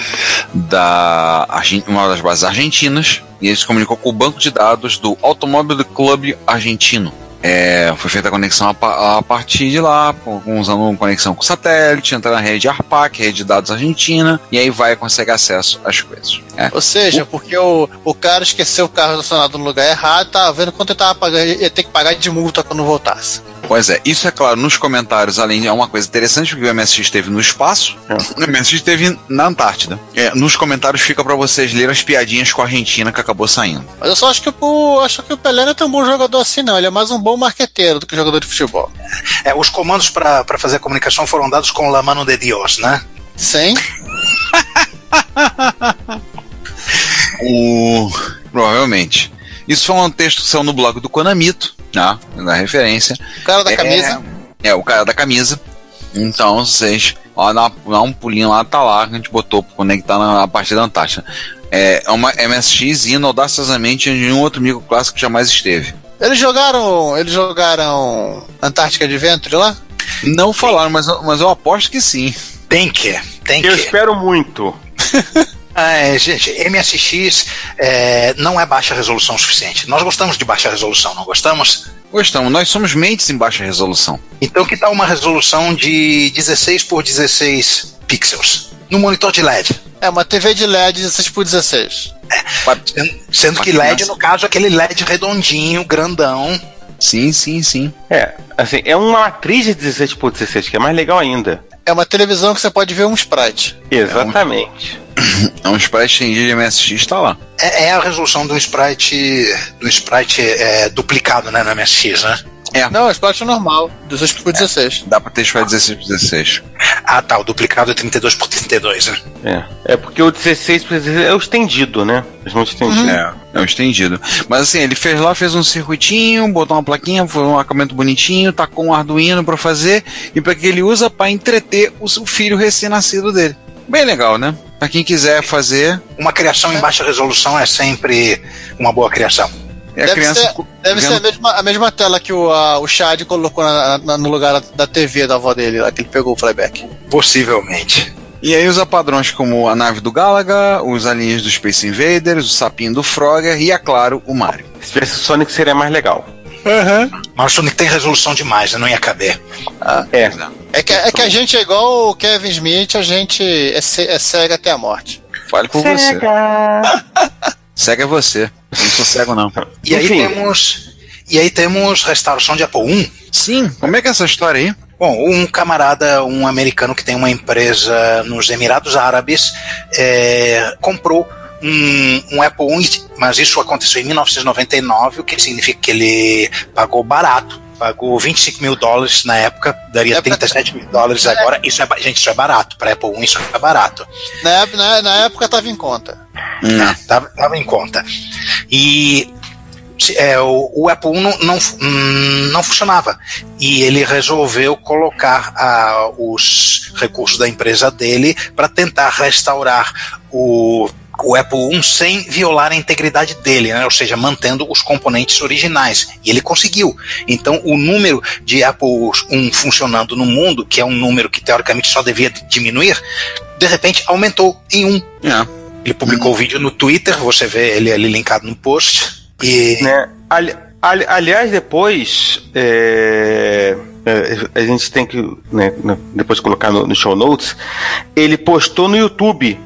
da uma das bases argentinas, e ele se comunicou com o banco de dados do Automóvel Clube Argentino. É, foi feita a conexão a, a partir de lá, usando conexão com satélite, entra na rede ARPAC, rede de dados argentina, e aí vai conseguir acesso às coisas. É. Ou seja, porque o, o cara esqueceu o carro estacionado no lugar errado, tava vendo quanto ele tava pagando, ia ter que pagar de multa quando voltasse. Pois é, isso é claro, nos comentários, além de é uma coisa interessante, porque o MSX esteve no espaço, o MSX esteve na Antártida. É, nos comentários fica pra vocês lerem as piadinhas com a Argentina que acabou saindo. Mas eu só acho que o, acho que o Pelé não é tão bom jogador assim, não. Ele é mais um bom marqueteiro do que jogador de futebol. É, os comandos para fazer a comunicação foram dados com La Mano de Dios, né? Sim. O... Provavelmente. Isso foi um texto que saiu no blog do Konamito, tá? Da referência. O cara da É, camisa. É, o cara da camisa. Então, vocês, ó, dá, dá um pulinho lá, tá lá, que a gente botou pra conectar na, na parte da Antártida. É é uma MSX indo audaciosamente onde nenhum outro amigo clássico jamais esteve. Eles jogaram. Eles jogaram Antártica Adventure lá? Não falaram, mas, eu- mas eu aposto que sim. Tem que, tem Eu que. espero muito. É, gente, MSX é, não é baixa resolução o suficiente. Nós gostamos de baixa resolução, não gostamos? Gostamos, nós somos mentes em baixa resolução. Então que tal uma resolução de 16 por 16 pixels? No monitor de LED. É, uma TV de LED 16 por 16. Sendo, sendo que LED, no caso, é aquele LED redondinho, grandão. Sim, sim, sim. É, assim, é uma matriz de 16 por 16, que é mais legal ainda. É uma televisão que você pode ver um sprite. Exatamente. É um sprite estendido de MSX, tá lá. É, é a resolução do sprite, do sprite é, duplicado né, no MSX, né? Não, é sprite normal, 16 por 16. Dá pra ter sprite 16 por 16. Ah, tá, o duplicado é 32 por 32, né? É. É porque o 16 por 16 é o estendido, né? Eles não estendido. É, é um estendido. Mas assim, ele fez lá, fez um circuitinho, botou uma plaquinha, foi um acabamento bonitinho, tacou um Arduino pra fazer, e pra que ele usa pra entreter o seu filho recém-nascido dele. Bem legal, né? Pra quem quiser fazer. Uma criação em baixa resolução é sempre uma boa criação. É a deve criança ser, deve ser a, mesma, a mesma tela que o, a- o Chad colocou na- na- no lugar da TV da avó dele, lá que ele pegou o playback. Possivelmente. E aí usa padrões como a nave do Galaga, os aliens do Space Invaders, o sapinho do Frogger e, é claro, o Mario. Se tivesse o Sonic seria mais legal. Mas o Sonic tem resolução demais, né? não ia caber. É. É que, é que a gente é igual o Kevin Smith, a gente é, ce- é cego até a morte. Fale por você. Cego é você. Eu não sou cego, não. E aí temos. E aí temos restauração de Apple I. Sim, como é que é essa história aí? Bom, um camarada, um americano que tem uma empresa nos Emirados Árabes, é, comprou um, um Apple I, mas isso aconteceu em 1999, o que significa que ele pagou barato. Pagou 25 mil dólares na época, daria É pra- 37 mil dólares agora. Isso é, gente, isso é barato. Para Apple I, isso é barato. Na, na, na época tava em conta. Não. Tava, tava em conta. E é, o, o Apple I não, não, não funcionava. E ele resolveu colocar ah, os recursos da empresa dele para tentar restaurar o, o Apple I sem violar a integridade dele, né? ou seja, mantendo os componentes originais. E ele conseguiu. Então, o número de Apple I funcionando no mundo, que é um número que teoricamente só devia diminuir, de repente aumentou em um. É. Ele publicou o vídeo no Twitter, você vê ele ali linkado no post. E Né? Ali- ali- aliás, depois é, é, a gente tem que né, né, depois colocar no, no show notes. Ele postou no YouTube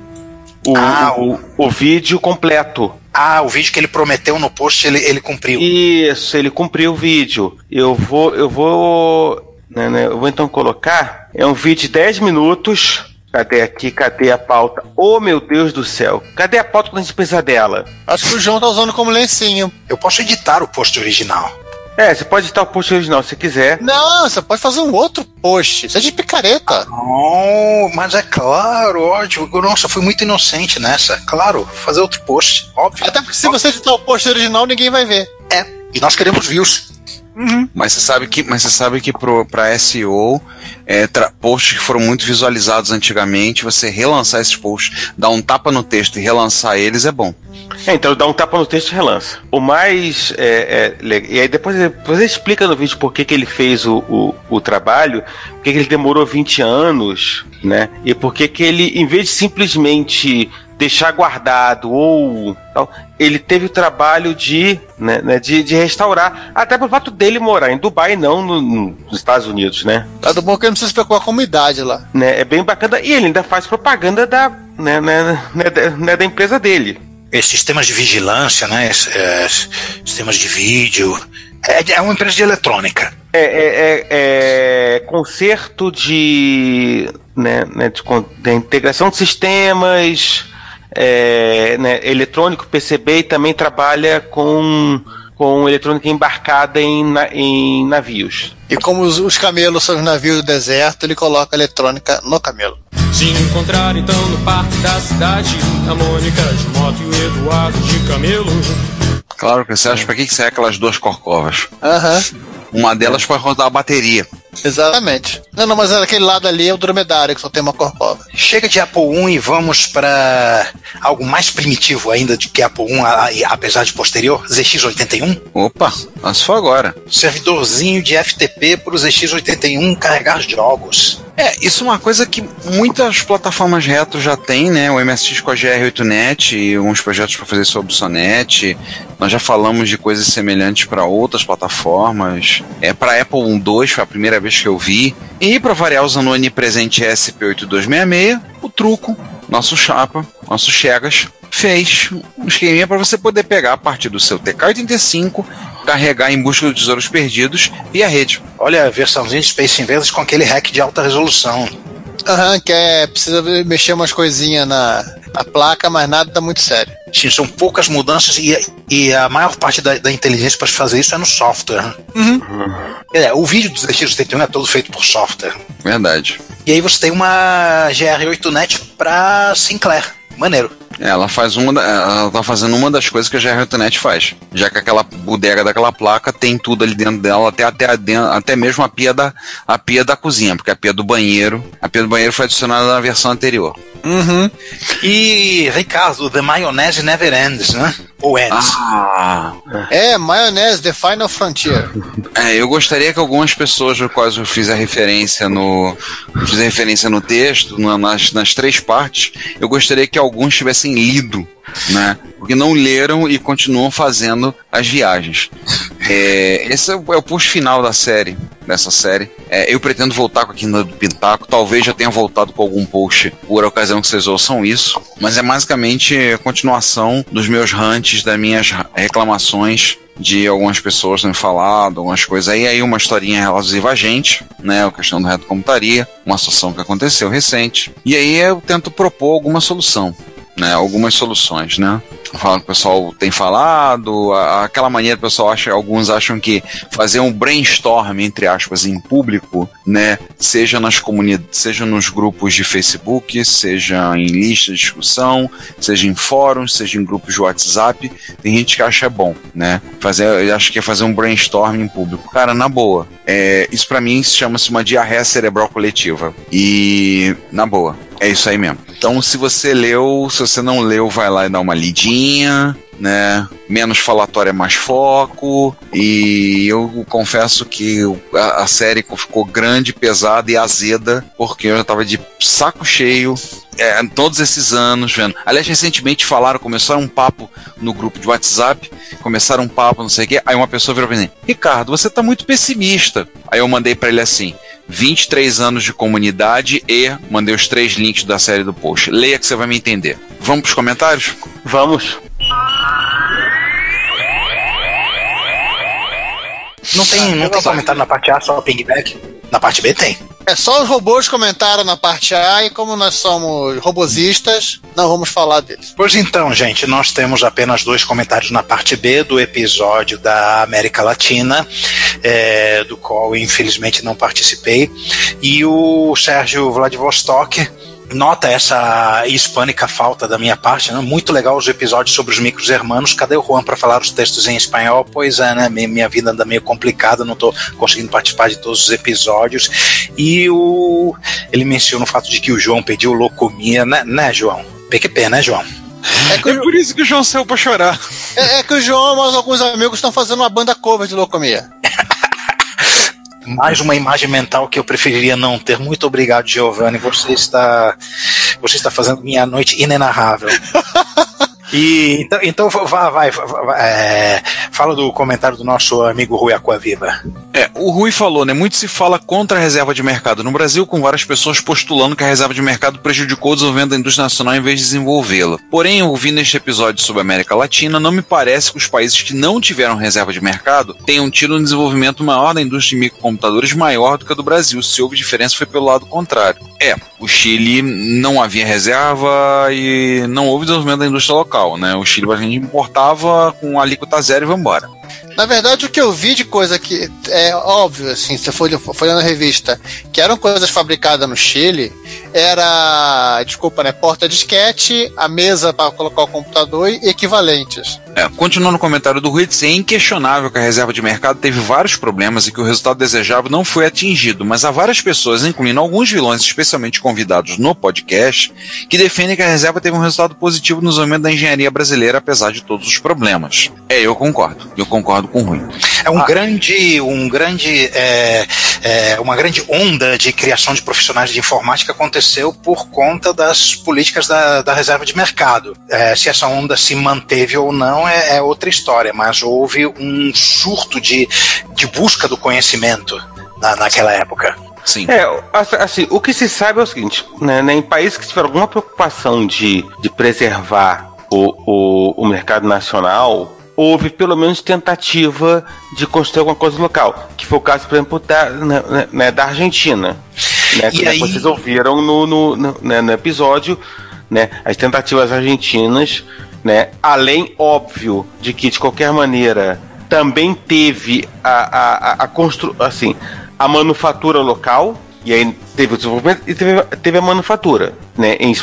o, Ah, o, o vídeo completo. ah, o vídeo que ele prometeu no post, ele, ele cumpriu. Isso, ele cumpriu o vídeo. Eu vou, eu vou, né, né, eu vou então colocar. É um vídeo de 10 minutos. Cadê aqui? Cadê a pauta? Oh meu Deus do céu! Cadê a pauta quando a gente precisa dela? Acho que o João tá usando como lencinho. Eu posso editar o post original. É, você pode editar o post original se quiser. Não, você pode fazer um outro post. Isso é de picareta. Oh, mas é claro, ótimo. Nossa, fui muito inocente nessa. Claro, fazer outro post, óbvio. Até porque se você editar o post original, ninguém vai ver. É, e nós queremos views. Mas você sabe que, mas você sabe que pro, pra SEO, é, tra- posts que foram muito visualizados antigamente, você relançar esses posts, dar um tapa no texto e relançar eles é bom. É, então dá um tapa no texto e relança. O mais. É, é, e aí depois você explica no vídeo por que, que ele fez o, o, o trabalho, por que, que ele demorou 20 anos, né? E por que, que ele, em vez de simplesmente deixar guardado ou tal, ele teve o trabalho de, né, né, de, de restaurar. Até pelo fato dele morar em Dubai e não no- nos Estados Unidos, né? Tá do bom que ele não precisa se preocupar com a umidade lá. né? É bem bacana. E ele ainda faz propaganda da, né, né, né, da, né, da empresa dele. Esses sistemas de vigilância, né? é, sistemas de vídeo. É, é uma empresa de eletrônica. É, é, é, é conserto de, né, né, de, de integração de sistemas, é, né, eletrônico, PCB e também trabalha com, com eletrônica embarcada em, na- em navios. E como os, os camelos são os navios do deserto, ele coloca eletrônica no camelo. Se encontrar então no parque da cidade A Mônica de moto e o Eduardo de camelo Claro que você acha pra que, que serve aquelas duas corcovas? Aham, Uma delas para rodar a bateria. Exatamente. Não, não, mas aquele lado ali é o dromedário, que só tem uma corcova. Chega de Apple I e vamos para algo mais primitivo ainda de que Apple I, a- a- apesar de posterior, ZX81. Opa, lançou agora. Servidorzinho de FTP para o ZX81 carregar jogos. É, isso é uma coisa que muitas plataformas retro já tem, né? O MSX com a GR8net e uns projetos para fazer sobre o Sonet. Nós já falamos de coisas semelhantes para outras plataformas. É para Apple II foi a primeira vez que eu vi. E para variar usando o onipresente SP8266, o truco, nosso chapa, nosso Chegas fez um esqueminha para você poder pegar a partir do seu TK85, carregar em busca de tesouros perdidos via rede. Olha a versãozinha de Space Invaders com aquele hack de alta resolução. Aham, que é, precisa mexer umas coisinhas na, na placa, mas nada tá muito sério. Sim, são poucas mudanças e, e a maior parte da, da inteligência para fazer isso é no software. né? É, o vídeo do ZX81 é todo feito por software. Verdade. E aí você tem uma GR8net para Sinclair. Maneiro. Ela faz uma, ela tá fazendo uma das coisas que a GRTNet faz. Já que aquela bodega daquela placa tem tudo ali dentro dela, até, até, até mesmo a pia, da, a pia da cozinha, porque a pia do banheiro, a pia do banheiro foi adicionada na versão anterior. Uhum. E, Ricardo, The Mayonnaise Never Ends, né? Ou Ends. Ah, É, Mayonnaise, The Final Frontier. É, eu gostaria que algumas pessoas, no quais eu fiz a referência no. Fiz a referência no texto, na- nas, nas três partes, eu gostaria que alguns tivessem lido, né? Porque não leram e continuam fazendo as viagens. É, esse é o, é o post final da série, dessa série. É, eu pretendo voltar com a Quinta do Pintaco, talvez já tenha voltado com algum post por ocasião que vocês ouçam isso, mas é basicamente a continuação dos meus rantes, das minhas reclamações de algumas pessoas terem falado, algumas coisas. Aí, aí uma historinha relativa a gente, né, a questão do reto computaria, uma situação que aconteceu recente, e aí eu tento propor alguma solução, né, algumas soluções, né. O pessoal tem falado, aquela maneira o pessoal acha, alguns acham que fazer um brainstorm, entre aspas, em público, né, seja nas comunidades, seja nos grupos de Facebook, seja em listas de discussão, seja em fóruns, seja em grupos de WhatsApp, tem gente que acha bom, né? Fazer, acho que é fazer um brainstorm em público. Cara, na boa, é, isso pra mim chama-se uma diarreia cerebral coletiva. E, na boa, é isso aí mesmo. Então, se você leu, se você não leu, vai lá e dá uma lidinha, né? Menos falatório é mais foco. E eu confesso que a, a série ficou grande, pesada e azeda, porque eu já tava de saco cheio. é, todos esses anos vendo. Aliás, recentemente falaram, começaram um papo no grupo de WhatsApp, começaram um papo, não sei o quê. Aí uma pessoa virou pra mim: Ricardo, você tá muito pessimista. Aí eu mandei pra ele assim: 23 anos de comunidade e mandei os três links da série do post. Leia que você vai me entender. Vamos pros comentários? Vamos. Não tem, não tem comentário na parte A, só pingback. Na parte B tem. É só os robôs comentaram na parte A e como nós somos robosistas, não vamos falar deles. Pois então, gente, nós temos apenas dois comentários na parte B do episódio da América Latina, é, do qual infelizmente não participei. E o Sérgio Vladivostok nota essa hispânica falta da minha parte, né? Muito legal os episódios sobre os micros hermanos. Cadê o Juan para falar os textos em espanhol? Pois é, né? Mi- Minha vida anda meio complicada, não tô conseguindo participar de todos os episódios. E o ele menciona o fato de que o João pediu locomia, né, né João? PQP, né, João? É que, o, por isso que o João saiu pra chorar. é, é que o João e alguns amigos estão fazendo uma banda cover de Locomia. Mais uma imagem mental que eu preferiria não ter. Muito obrigado, Giovanni. Você está, você está fazendo minha noite inenarrável. E então, então vai, vai, vai, é, fala do comentário do nosso amigo Rui Aquaviva. É, o Rui falou, né? Muito se fala contra a reserva de mercado no Brasil, com várias pessoas postulando que a reserva de mercado prejudicou o desenvolvimento da indústria nacional em vez de desenvolvê-la. Porém, ouvindo este episódio sobre a América Latina, não me parece que os países que não tiveram reserva de mercado tenham tido um desenvolvimento maior da indústria de microcomputadores maior do que a do Brasil. Se houve diferença, foi pelo lado contrário. É, o Chile não havia reserva e não houve desenvolvimento da indústria local, né? O Chile gente importava com alíquota zero e vambora. Na verdade, o que eu vi de coisa que é óbvio, assim, se for olhando a revista, que eram coisas fabricadas no Chile, era, desculpa, né, porta disquete, a mesa para colocar o computador e equivalentes. É, continuando o comentário do Ritz, é inquestionável que a reserva de mercado teve vários problemas e que o resultado desejável não foi atingido, mas há várias pessoas, incluindo alguns vilões, especialmente convidados no podcast, que defendem que a reserva teve um resultado positivo no desenvolvimento da engenharia brasileira, apesar de todos os problemas. É, eu concordo. Eu concordo com o Rui. É um grande, um grande, é, é, uma grande onda de criação de profissionais de informática aconteceu por conta das políticas da, da reserva de mercado. É, se essa onda se manteve ou não é, é outra história, mas houve um surto de, de busca do conhecimento na, naquela época. Sim. É, assim, o que se sabe é o seguinte, né, né, em países que tiveram alguma preocupação de, de preservar o, o, o mercado nacional, houve pelo menos tentativa de construir alguma coisa local, que foi o caso, por exemplo, da, né, né, da Argentina, né, E que aí- vocês ouviram no, no, no, né, no episódio, né, as tentativas argentinas, né, além, óbvio, de que de qualquer maneira também teve a, a, a, a constru, assim, a manufatura local, E aí teve o desenvolvimento e teve, teve a manufatura. Né? Em-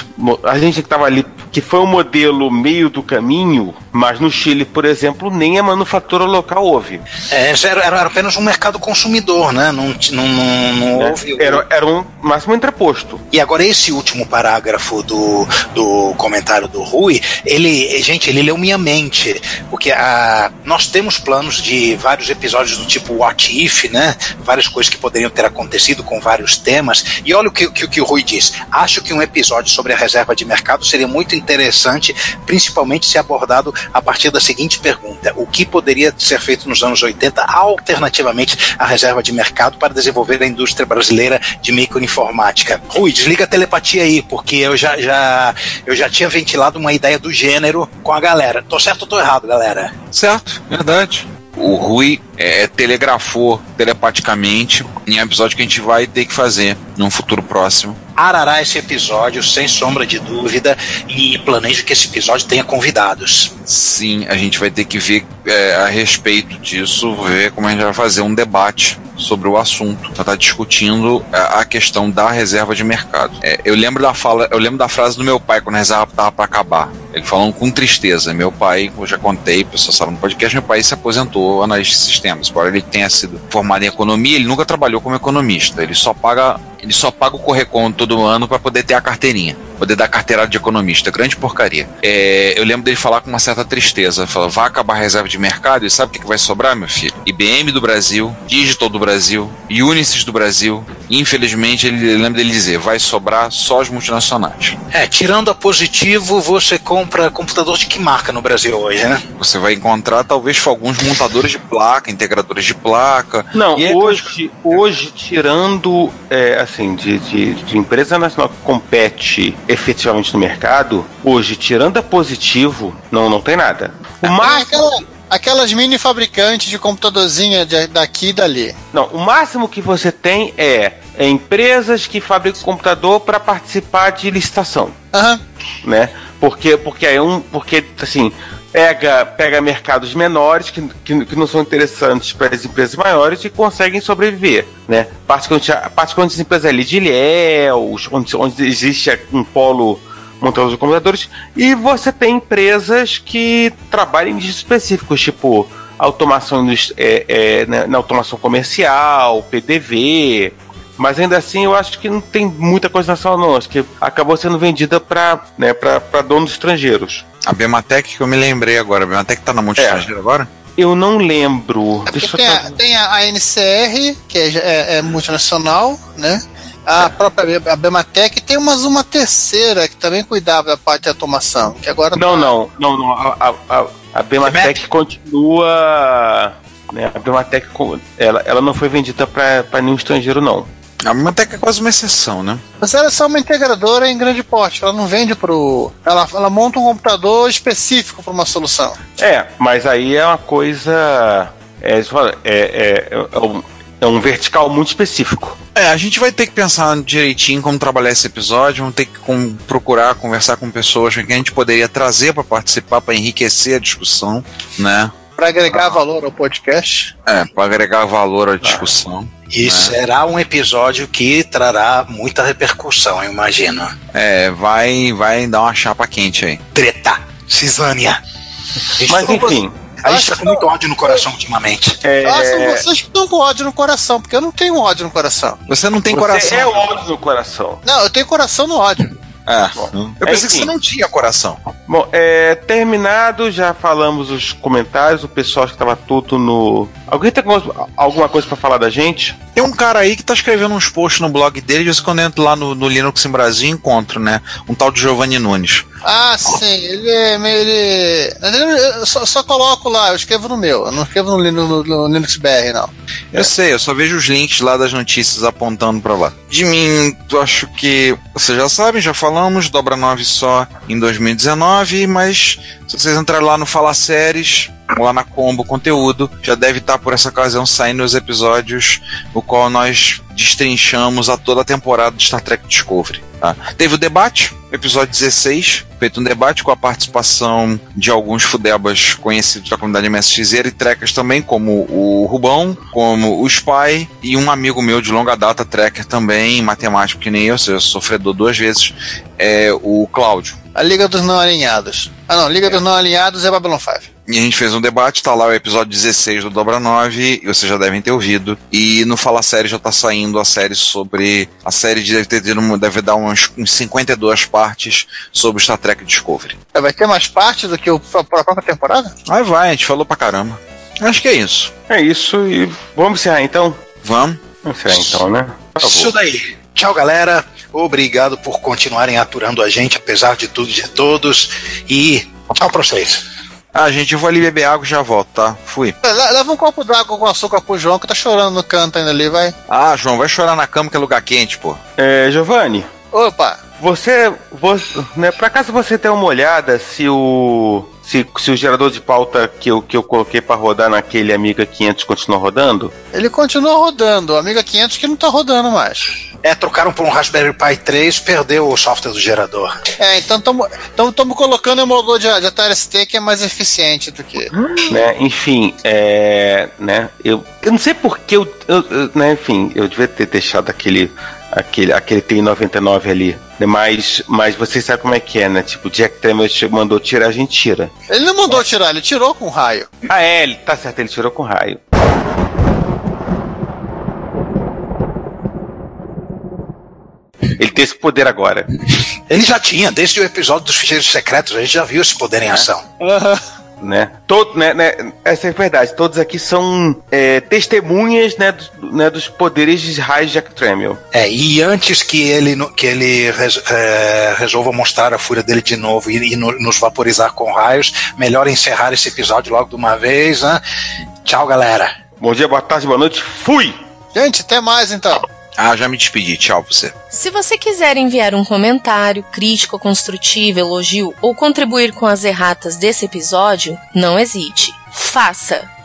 a gente que estava ali, que foi um modelo meio do caminho, mas no Chile, por exemplo, nem a manufatura local houve. É, era, era apenas um mercado consumidor, né? Não, não, não, não né? houve. Era, era um máximo entreposto. E agora esse último parágrafo do, do comentário do Rui, ele, gente, ele leu minha mente, porque a, nós temos planos de vários episódios do tipo What If, né? Várias coisas que poderiam ter acontecido com vários temas. E olha o que, que, que o Rui diz. Acho que um episódio sobre a reserva de mercado seria muito interessante, principalmente se abordado a partir da seguinte pergunta: o que poderia ser feito nos anos 80 alternativamente à reserva de mercado para desenvolver a indústria brasileira de microinformática? Rui, desliga a telepatia aí, porque eu já, já, eu já tinha ventilado uma ideia do gênero com a galera. Tô certo ou tô errado, galera? Certo, verdade. O Rui é, telegrafou telepaticamente em um episódio que a gente vai ter que fazer num futuro próximo. Arará esse episódio, sem sombra de dúvida, e planejo que esse episódio tenha convidados. Sim, a gente vai ter que ver é, a respeito disso, ver como a gente vai fazer um debate sobre o assunto. Pra estar discutindo a, a questão da reserva de mercado. É, eu lembro da fala, eu lembro da frase do meu pai quando a reserva estava para acabar. Ele falando com tristeza. Meu pai, eu já contei, pessoal sabe no podcast, meu pai se aposentou analista de sistemas. Embora ele tenha sido formado em economia, ele nunca trabalhou como economista. Ele só paga ele só paga o Correcon todo ano para poder ter a carteirinha, poder dar carteirada de economista. Grande porcaria. É, eu lembro dele falar com uma certa tristeza. Falou, vai acabar a reserva de mercado e sabe o que, que vai sobrar, meu filho? IBM do Brasil, Digital do Brasil, Unisys do Brasil. Infelizmente, ele lembra dele dizer, vai sobrar só as multinacionais. É, tirando a positivo, você compra computador de que marca no Brasil hoje, né? Você vai encontrar talvez alguns montadores de placa, integradores de placa. Não, E é- hoje, hoje, tirando é, assim, de, de, de empresa nacional que compete efetivamente no mercado, hoje, tirando a positivo, não, não tem nada. O Tem máximo, aquela- aquelas mini fabricantes de computadorzinha de- daqui e dali. não, o máximo que você tem é, é empresas que fabricam computador para participar de licitação, Aham. né? Porque, porque é um, porque assim, pega, pega mercados menores que, que, que não são interessantes para as empresas maiores e conseguem sobreviver, né? Particularmente, particularmente as empresas ali de Ilhéus, onde, onde existe um polo montador de computadores, e você tem empresas que trabalham em nichos específicos, tipo automação é, é, na, na automação comercial, PDV, mas ainda assim eu acho que não tem muita coisa nacional não, acho que acabou sendo vendida para né, donos estrangeiros. A Bematec que eu me lembrei agora. A Bematec tá na multi É. estrangeira agora? Eu não lembro. É eu tem, só- a, tem a ANCR, que é, é- é multinacional, né? A própria a Bematec tem umas uma terceira que também cuidava da parte de automação. Que agora Não, tá- não, não, não. A, a, a, Bematec continua. Né, a Bematec ela, ela não foi vendida para nenhum estrangeiro, não. A Bematec é quase uma exceção, né? Mas ela é só uma integradora em grande porte. Ela não vende pro. Ela, ela monta um computador específico para uma solução. É, mas aí é uma coisa. É, é, é, é, um, é um vertical muito específico. É, a gente vai ter que pensar direitinho como trabalhar esse episódio, vamos ter que com- procurar conversar com pessoas que a gente poderia trazer para participar, para enriquecer a discussão, né? Para agregar valor ao podcast. É, para agregar valor à discussão. E né? será um episódio que trará muita repercussão, eu imagino. É, vai, vai dar uma chapa quente aí. Treta, cisânia. Mas enfim. A gente tá com muito ódio no coração ultimamente. É, Ah, são vocês que estão com ódio no coração, porque eu não tenho ódio no coração. Você não tem você coração. é ódio no coração. Não, eu tenho coração no ódio. É. Eu pensei que você não tinha coração. Bom, é, terminado, já falamos os comentários, o pessoal que estava tudo no. Alguém tem alguma- alguma coisa para falar da gente? Tem um cara aí que tá escrevendo uns posts no blog dele, de vez em quando eu entro lá no, no Linux em Brasil encontro, né? Um tal de Giovanni Nunes. Ah, sim, ele é meio. Ele... Eu só, só coloco lá, eu escrevo no meu, eu não escrevo no, no- no Linux BR, não. Eu sei, eu só vejo os links lá das notícias apontando pra lá. De mim, eu acho que vocês já sabem, já falamos, dobra 9 só em 2019, mas se vocês entrarem lá no Fala Séries, lá na Combo Conteúdo, já deve estar por essa ocasião saindo os episódios, o qual nós destrinchamos a toda a temporada de Star Trek Discovery. Tá? Teve o debate, episódio 16, feito um debate com a participação de alguns fudebas conhecidos da comunidade MSXeira e trekkers também, como o Rubão, como o Spy e um amigo meu de longa data, trekker também, matemático que nem eu, ou seja, sofredor duas vezes, é o Cláudio. A Liga dos Não Alinhados. Ah, não, Liga dos Não Alinhados é Babylon 5. E a gente fez um debate, tá lá o episódio 16 do Dobra 9, e vocês já devem ter ouvido. E no Fala Série já tá saindo a série sobre. A série deve, ter, deve dar umas, uns 52 partes sobre Star Trek Discovery. É, vai ter mais partes do que o, a própria temporada? Vai, vai, a gente falou pra caramba. Acho que é isso. É isso, e vamos encerrar então? Vamos. Vamos encerrar então, né? Por favor. Isso daí. Tchau, galera. Obrigado por continuarem aturando a gente, apesar de tudo e de todos. E tchau pra vocês. Ah, gente, eu vou ali beber água e já volto, tá? Fui. Leva um copo d'água com açúcar pro João, que tá chorando no canto ainda ali, vai. Ah, João, vai chorar na cama que é lugar quente, pô. É, Giovanni. Opa. Você, você né, por acaso você tem uma olhada se o se, se o gerador de pauta que eu, que eu coloquei para rodar naquele Amiga 500 continua rodando? Ele continua rodando, o Amiga 500 que não tá rodando mais. É, trocaram por um Raspberry Pi 3, perdeu o software do gerador. É, então estamos colocando o emulador de, de Atari ST que é mais eficiente do que. Né, enfim, é, né, eu, eu não sei porque eu, eu, eu, né, enfim, eu devia ter deixado aquele aquele, aquele T99 ali. Né, mas, mas vocês sabem como é que é, né? Tipo, o Jack Tremor mandou tirar, a gente tira. Ele não mandou tirar, ele tirou com raio. Ah, é, ele, tá certo, ele tirou com raio. Ele tem esse poder agora. Ele já tinha, desde o episódio dos ficheiros secretos, a gente já viu esse poder em ação. Uhum né? Todo, né, né, essa é a verdade. Todos aqui são é, testemunhas, né, do, né, dos poderes de raios Jack Tramiel. É, e antes que ele, que ele res, é, resolva mostrar a fúria dele de novo e, e no, nos vaporizar com raios, melhor encerrar esse episódio logo de uma vez, né? Tchau, galera. Bom dia, boa tarde, boa noite. Fui! Gente, até mais então. Ah, já me despedi. Tchau você. Se você quiser enviar um comentário, crítico, construtivo, elogio ou contribuir com as erratas desse episódio, não hesite. Faça!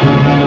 Thank you.